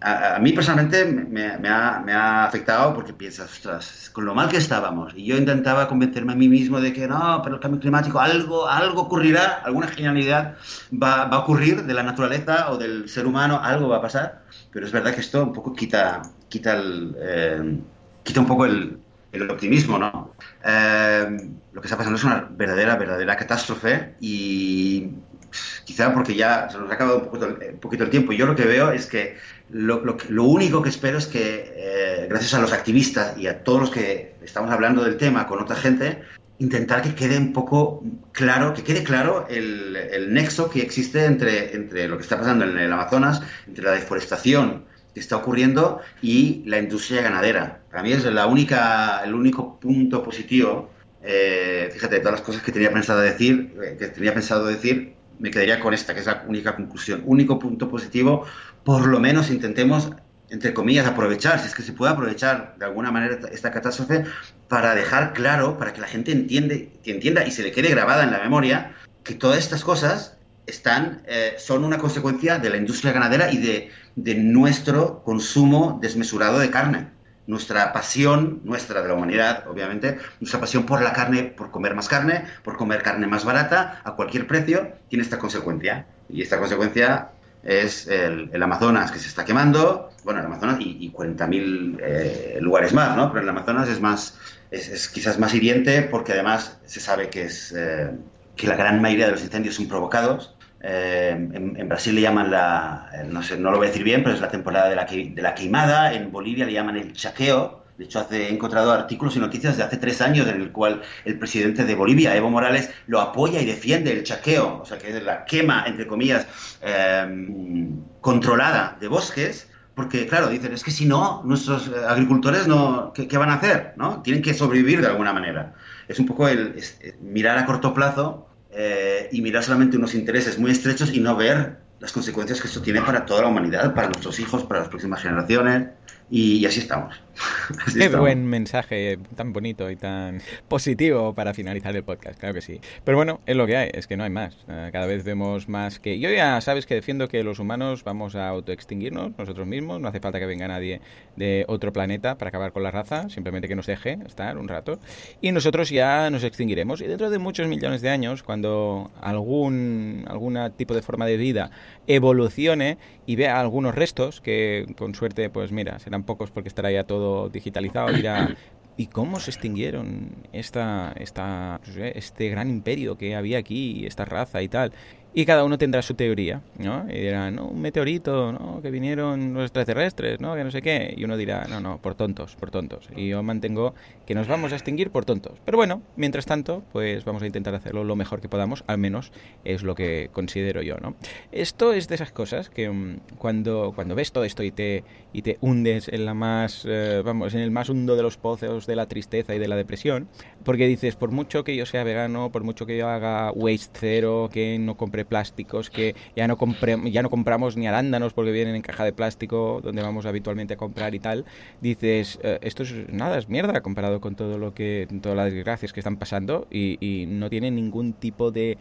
a, mí personalmente me, ha, afectado porque piensas, ostras, con lo mal que estábamos. Y yo intentaba convencerme a mí mismo de que no, pero el cambio climático, algo, algo ocurrirá, alguna genialidad va, a ocurrir de la naturaleza o del ser humano, algo va a pasar. Pero es verdad que esto un poco quita, quita, el, eh, quita un poco el, el optimismo, ¿no? Eh, lo que está pasando es una verdadera, verdadera catástrofe y quizá porque ya se nos ha acabado un poquito, el tiempo. Yo lo que veo es que lo, lo, único que espero es que, eh, gracias a los activistas y a todos los que estamos hablando del tema con otra gente, intentar que quede un poco claro, que quede claro el, el nexo que existe entre, entre lo que está pasando en el Amazonas, entre la deforestación que está ocurriendo y la industria ganadera. Para mí es la única, el único punto positivo. Eh, fíjate, todas las cosas que tenía pensado decir, eh, que tenía pensado decir, me quedaría con esta, que es la única conclusión. Único punto positivo, por lo menos intentemos entre comillas, aprovechar, si es que se puede aprovechar de alguna manera esta catástrofe, para dejar claro, para que la gente entiende, que entienda y se le quede grabada en la memoria que todas estas cosas están, eh, son una consecuencia de la industria ganadera y de, de nuestro consumo desmesurado de carne nuestra pasión, nuestra de la humanidad, obviamente, nuestra pasión por la carne, por comer más carne, por comer carne más barata, a cualquier precio, tiene esta consecuencia. Y esta consecuencia es el, Amazonas que se está quemando, bueno, el Amazonas y, 40.000 eh, lugares más, ¿no? Pero el Amazonas es más, es, quizás más hiriente porque además se sabe que es eh, que la gran mayoría de los incendios son provocados eh, en, Brasil le llaman la, eh, no sé, no lo voy a decir bien, pero es la temporada de la, de la queimada. En Bolivia le llaman el chaqueo. De hecho, hace, he encontrado artículos y noticias de hace tres años en el cual el presidente de Bolivia, Evo Morales, lo apoya y defiende el chaqueo, o sea, que es la quema, entre comillas, eh, controlada de bosques, porque, claro, dicen, es que si no, nuestros agricultores, no, ¿qué, van a hacer? ¿no? Tienen que sobrevivir de alguna manera. Es un poco el mirar a corto plazo eh, y mirar solamente unos intereses muy estrechos y no ver las consecuencias que esto tiene para toda la humanidad, para nuestros hijos, para las próximas generaciones. Y, así estamos. Qué buen mensaje, tan bonito y tan positivo para finalizar el podcast, claro que sí. Pero bueno, es lo que hay, es que no hay más. Eh, cada vez vemos más que... Yo ya sabes que defiendo que los humanos vamos a autoextinguirnos nosotros mismos, no hace falta que venga nadie de otro planeta para acabar con la raza, simplemente que nos deje estar un rato. Y nosotros ya nos extinguiremos. Y dentro de muchos millones de años, cuando algún, algún tipo de forma de vida evolucione y vea algunos restos, que con suerte, pues mira, serán pocos porque estará ya todo digitalizado, dirá, ¿y cómo se extinguieron esta, esta, este gran imperio que había aquí, esta raza y tal? Y cada uno tendrá su teoría, ¿no? Y dirán, no, un meteorito, ¿no? Que vinieron los extraterrestres, ¿no? Que no sé qué. Y uno dirá, no, no, por tontos, por tontos. Y yo mantengo que nos vamos a extinguir por tontos. Pero bueno, mientras tanto, pues vamos a intentar hacerlo lo mejor que podamos, al menos es lo que considero yo, ¿no? Esto es de esas cosas que mm, cuando, cuando ves todo esto y te, y te hundes en la más, eh, vamos, en el más hundo de los pozos de la tristeza y de la depresión, porque dices, por mucho que yo sea vegano, por mucho que yo haga waste cero, que no compre plásticos, que ya no, ya no compramos ni arándanos porque vienen en caja de plástico donde vamos habitualmente a comprar y tal, dices, eh, esto es nada, es mierda comparado con todo lo que, todas las desgracias que están pasando y, no tiene ningún tipo de,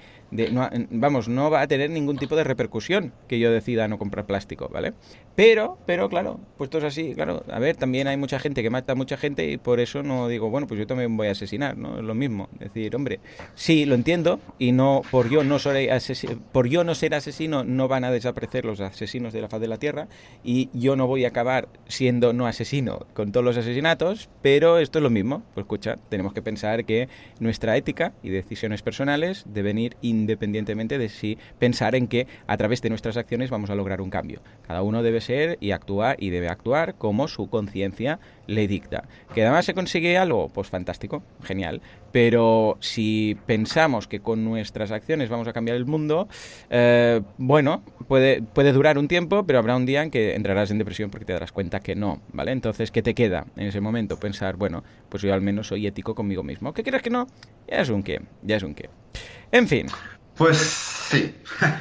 vamos, no va a tener ningún tipo de repercusión que yo decida no comprar plástico, ¿vale? Pero, pero claro, puesto es así, claro, a ver, también hay mucha gente que mata a mucha gente y por eso no digo, bueno, pues yo también voy a asesinar, ¿no? Es lo mismo, decir, hombre, sí, lo entiendo y no, por yo no soy asesino por yo no ser asesino no van a desaparecer los asesinos de la faz de la Tierra y yo no voy a acabar siendo no asesino con todos los asesinatos, pero esto es lo mismo. Pues escucha, tenemos que pensar que nuestra ética y decisiones personales deben ir independientemente de si pensar en que a través de nuestras acciones vamos a lograr un cambio. Cada uno debe ser y actuar y debe actuar como su conciencia le dicta. ¿Que además se consigue algo? Pues fantástico, genial. Pero si pensamos que con nuestras acciones vamos a cambiar el mundo, eh, bueno, puede, puede durar un tiempo, pero habrá un día en que entrarás en depresión porque te darás cuenta que no, ¿vale? Entonces, ¿qué te queda en ese momento? Pensar, bueno, pues yo al menos soy ético conmigo mismo. ¿Qué quieres que no? Ya es un qué, ya es un qué. En fin. Pues sí,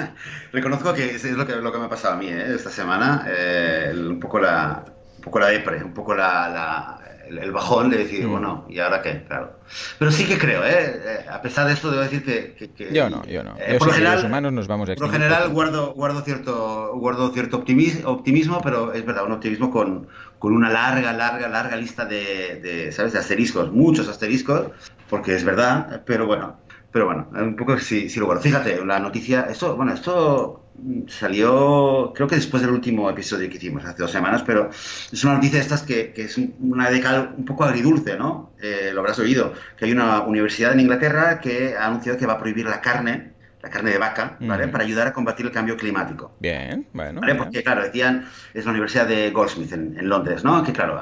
reconozco que es lo que, lo que me ha pasado a mí ¿eh? esta semana, eh, un poco la, un poco la un poco la, el, bajón de decir, mm. bueno, ¿y ahora qué? Claro. Pero sí que creo, ¿eh? eh a pesar de esto, debo decir que. yo no, yo no. Eh, por general, los humanos nos vamos a Por lo general, guardo, guardo, cierto, guardo cierto optimismo, pero es verdad, un optimismo con, con una larga, larga, larga lista de, de, ¿sabes? de asteriscos, muchos asteriscos, porque es verdad, pero bueno. Pero bueno, un poco sí, sí lo guardo. Fíjate, la noticia, esto, bueno, esto salió, creo que después del último episodio que hicimos, hace dos semanas, pero es una noticia de estas que, es una década un poco agridulce, ¿no? Eh, lo habrás oído, que hay una universidad en Inglaterra que ha anunciado que va a prohibir la carne, la carne de vaca, ¿vale? Para ayudar a combatir el cambio climático. Bien, bueno. Porque, claro, decían, es la Universidad de Goldsmith en, Londres, ¿no? Que, claro,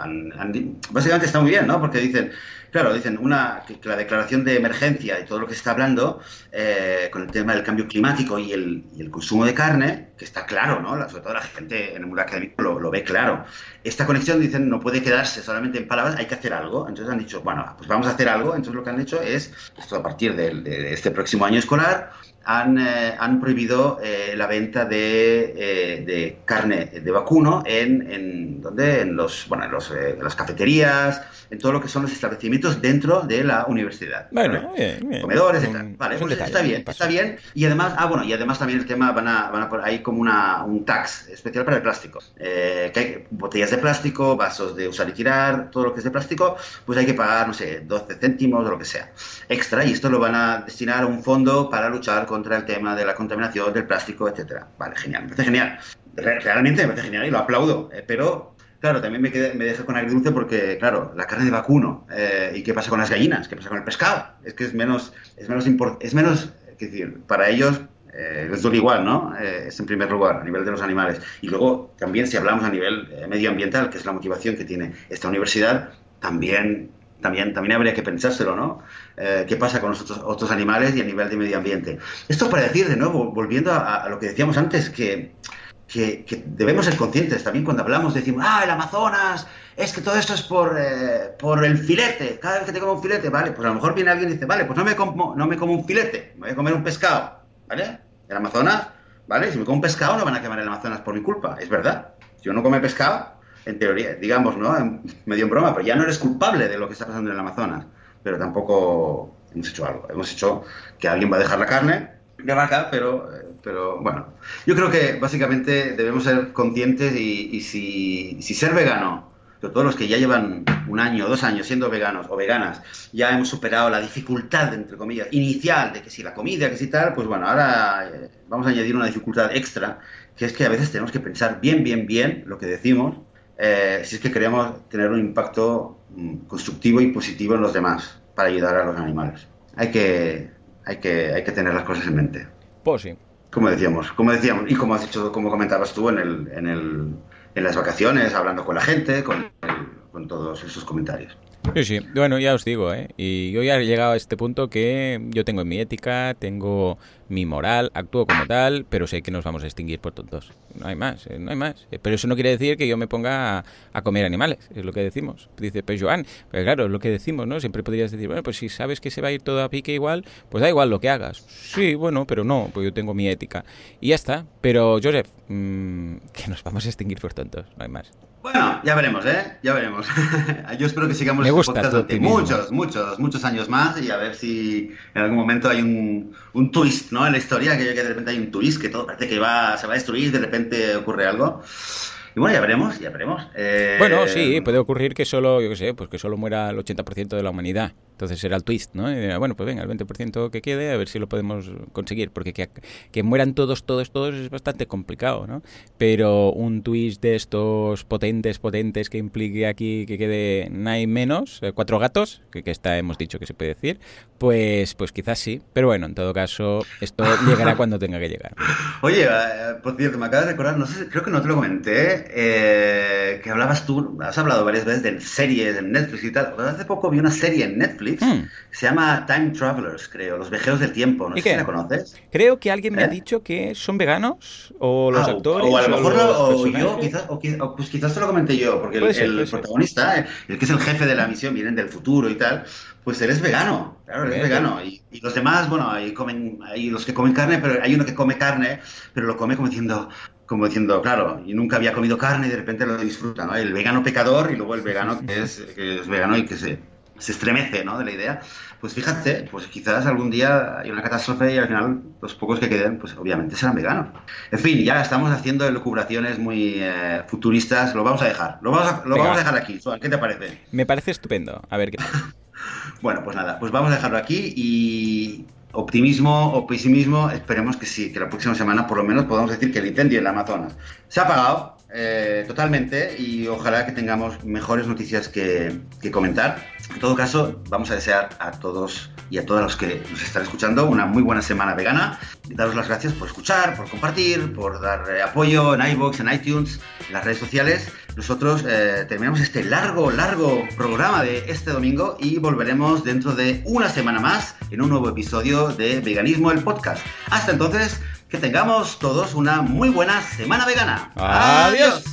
básicamente está muy bien, ¿no? Porque dicen, Claro, dicen una, que, la declaración de emergencia y todo lo que se está hablando eh, con el tema del cambio climático y el, consumo de carne, que está claro, ¿no? sobre todo la gente en el mundo académico lo, ve claro. Esta conexión, dicen, no puede quedarse solamente en palabras, hay que hacer algo. Entonces han dicho, bueno, pues vamos a hacer algo. Entonces lo que han hecho es, esto a partir de, este próximo año escolar, han, eh, han prohibido eh, la venta de, eh, de, carne de vacuno en, en, ¿dónde? en, los, bueno, en, los, en las cafeterías, en todo lo que son los establecimientos dentro de la universidad. Bueno, bien, bien. Comedores, etc. Vale, pues detalle, está bien, está bien. Y además, ah, bueno, y además también el tema van a, van a poner ahí como una, un tax especial para el plástico. Eh, que hay botellas de plástico, vasos de usar y tirar, todo lo que es de plástico, pues hay que pagar, no sé, 12 céntimos o lo que sea. Extra, y esto lo van a destinar a un fondo para luchar contra el tema de la contaminación del plástico, etcétera. Vale, genial, me parece genial. Realmente me parece genial y lo aplaudo, eh, pero Claro, también me, quedé, me deja con agridulce porque, claro, la carne de vacuno, eh, ¿y qué pasa con las gallinas? ¿Qué pasa con el pescado? Es que es menos, es menos, es menos, es decir, para ellos eh, les duele igual, ¿no? Eh, es en primer lugar, a nivel de los animales. Y luego, también, si hablamos a nivel eh, medioambiental, que es la motivación que tiene esta universidad, también, también, también habría que pensárselo, ¿no? Eh, ¿Qué pasa con los otros, animales y a nivel de medio ambiente? Esto para decir, de nuevo, volviendo a, lo que decíamos antes, que que, debemos ser conscientes también cuando hablamos, decimos, ah, el Amazonas, es que todo esto es por, eh, por el filete, cada vez que te como un filete, vale, pues a lo mejor viene alguien y dice, vale, pues no me como, no me como un filete, me voy a comer un pescado, ¿vale? El Amazonas, ¿vale? Si me como un pescado no van a quemar el Amazonas por mi culpa, es verdad. Si yo no come pescado, en teoría, digamos, ¿no? En, medio en broma, pero ya no eres culpable de lo que está pasando en el Amazonas, pero tampoco hemos hecho algo, hemos hecho que alguien va a dejar la carne de vaca, pero... Eh, pero bueno, yo creo que básicamente debemos ser conscientes y, y si, si, ser vegano, sobre todo los que ya llevan un año o dos años siendo veganos o veganas, ya hemos superado la dificultad, entre comillas, inicial de que si la comida, que si tal, pues bueno, ahora eh, vamos a añadir una dificultad extra, que es que a veces tenemos que pensar bien, bien, bien lo que decimos, eh, si es que queremos tener un impacto mm, constructivo y positivo en los demás para ayudar a los animales. Hay que, hay que, hay que tener las cosas en mente. Pues sí, como decíamos, como decíamos, y como has dicho, como comentabas tú en, el, en, el, en las vacaciones, hablando con la gente, con, el, con todos esos comentarios. Sí, sí. Bueno, ya os digo, ¿eh? Y yo ya he llegado a este punto que yo tengo mi ética, tengo mi moral, actúo como tal, pero sé que nos vamos a extinguir por tontos. No hay más, ¿eh? no hay más. Pero eso no quiere decir que yo me ponga a, comer animales, es lo que decimos. Dice, pues Joan, pues claro, es lo que decimos, ¿no? Siempre podrías decir, bueno, pues si sabes que se va a ir todo a pique igual, pues da igual lo que hagas. Sí, bueno, pero no, pues yo tengo mi ética. Y ya está. Pero, Joseph, mmm, que nos vamos a extinguir por tontos, no hay más. Bueno, ya veremos, ¿eh? Ya veremos. Yo espero que sigamos Me gusta este durante muchos, muchos, muchos años más y a ver si en algún momento hay un, un twist, ¿no? En la historia, que, que de repente hay un twist, que todo parece que va, se va a destruir, de repente ocurre algo. Y bueno, ya veremos, ya veremos. Eh... Bueno, sí, puede ocurrir que solo, yo qué sé, pues que solo muera el 80% de la humanidad. Entonces será el twist, ¿no? Y, bueno, pues venga, el 20% que quede, a ver si lo podemos conseguir. Porque que, que, mueran todos, todos, todos es bastante complicado, ¿no? Pero un twist de estos potentes, potentes que implique aquí que quede nada menos, eh, cuatro gatos, que, que esta hemos dicho que se puede decir, pues, pues quizás sí. Pero bueno, en todo caso, esto llegará cuando tenga que llegar. Oye, eh, por cierto, me acabas de recordar, no sé, creo que no te lo comenté, eh, que hablabas tú, has hablado varias veces de series, en Netflix y tal. Hace poco vi una serie en Netflix Mm. Se llama Time Travelers, creo, Los Viajeros del Tiempo. No sé qué? si la conoces. Creo que alguien me ¿Eh? ha dicho que son veganos, o los ah, actores. O a lo mejor lo, o yo, quizás, o, o, pues quizás te lo comenté yo, porque el, ser, el protagonista, el que es el jefe de la misión, vienen del futuro y tal, pues él es vegano. Claro, él es vegano. Y, y, los demás, bueno, hay, comen, hay los que comen carne, pero hay uno que come carne, pero lo come como diciendo, como diciendo, claro, y nunca había comido carne y de repente lo disfruta, ¿no? El vegano pecador y luego el vegano que es, que es vegano y que se, se estremece ¿no? de la idea, pues fíjate, pues quizás algún día hay una catástrofe y al final los pocos que queden, pues obviamente serán veganos. En fin, ya estamos haciendo elucubraciones muy eh, futuristas, lo vamos a dejar, lo vamos a, lo vamos a dejar aquí. ¿Qué te parece? Me parece estupendo, a ver qué tal. bueno, pues nada, pues vamos a dejarlo aquí y optimismo o pesimismo, esperemos que sí, que la próxima semana por lo menos podamos decir que el incendio en la Amazonas se ha apagado eh, totalmente y ojalá que tengamos mejores noticias que, que, comentar. En todo caso, vamos a desear a todos y a todas los que nos están escuchando una muy buena semana vegana. Daros las gracias por escuchar, por compartir, por dar eh, apoyo en iVoox, en iTunes, en las redes sociales. Nosotros eh, terminamos este largo, largo programa de este domingo y volveremos dentro de una semana más en un nuevo episodio de Veganismo el Podcast. Hasta entonces, que tengamos todos una muy buena semana vegana. Adiós.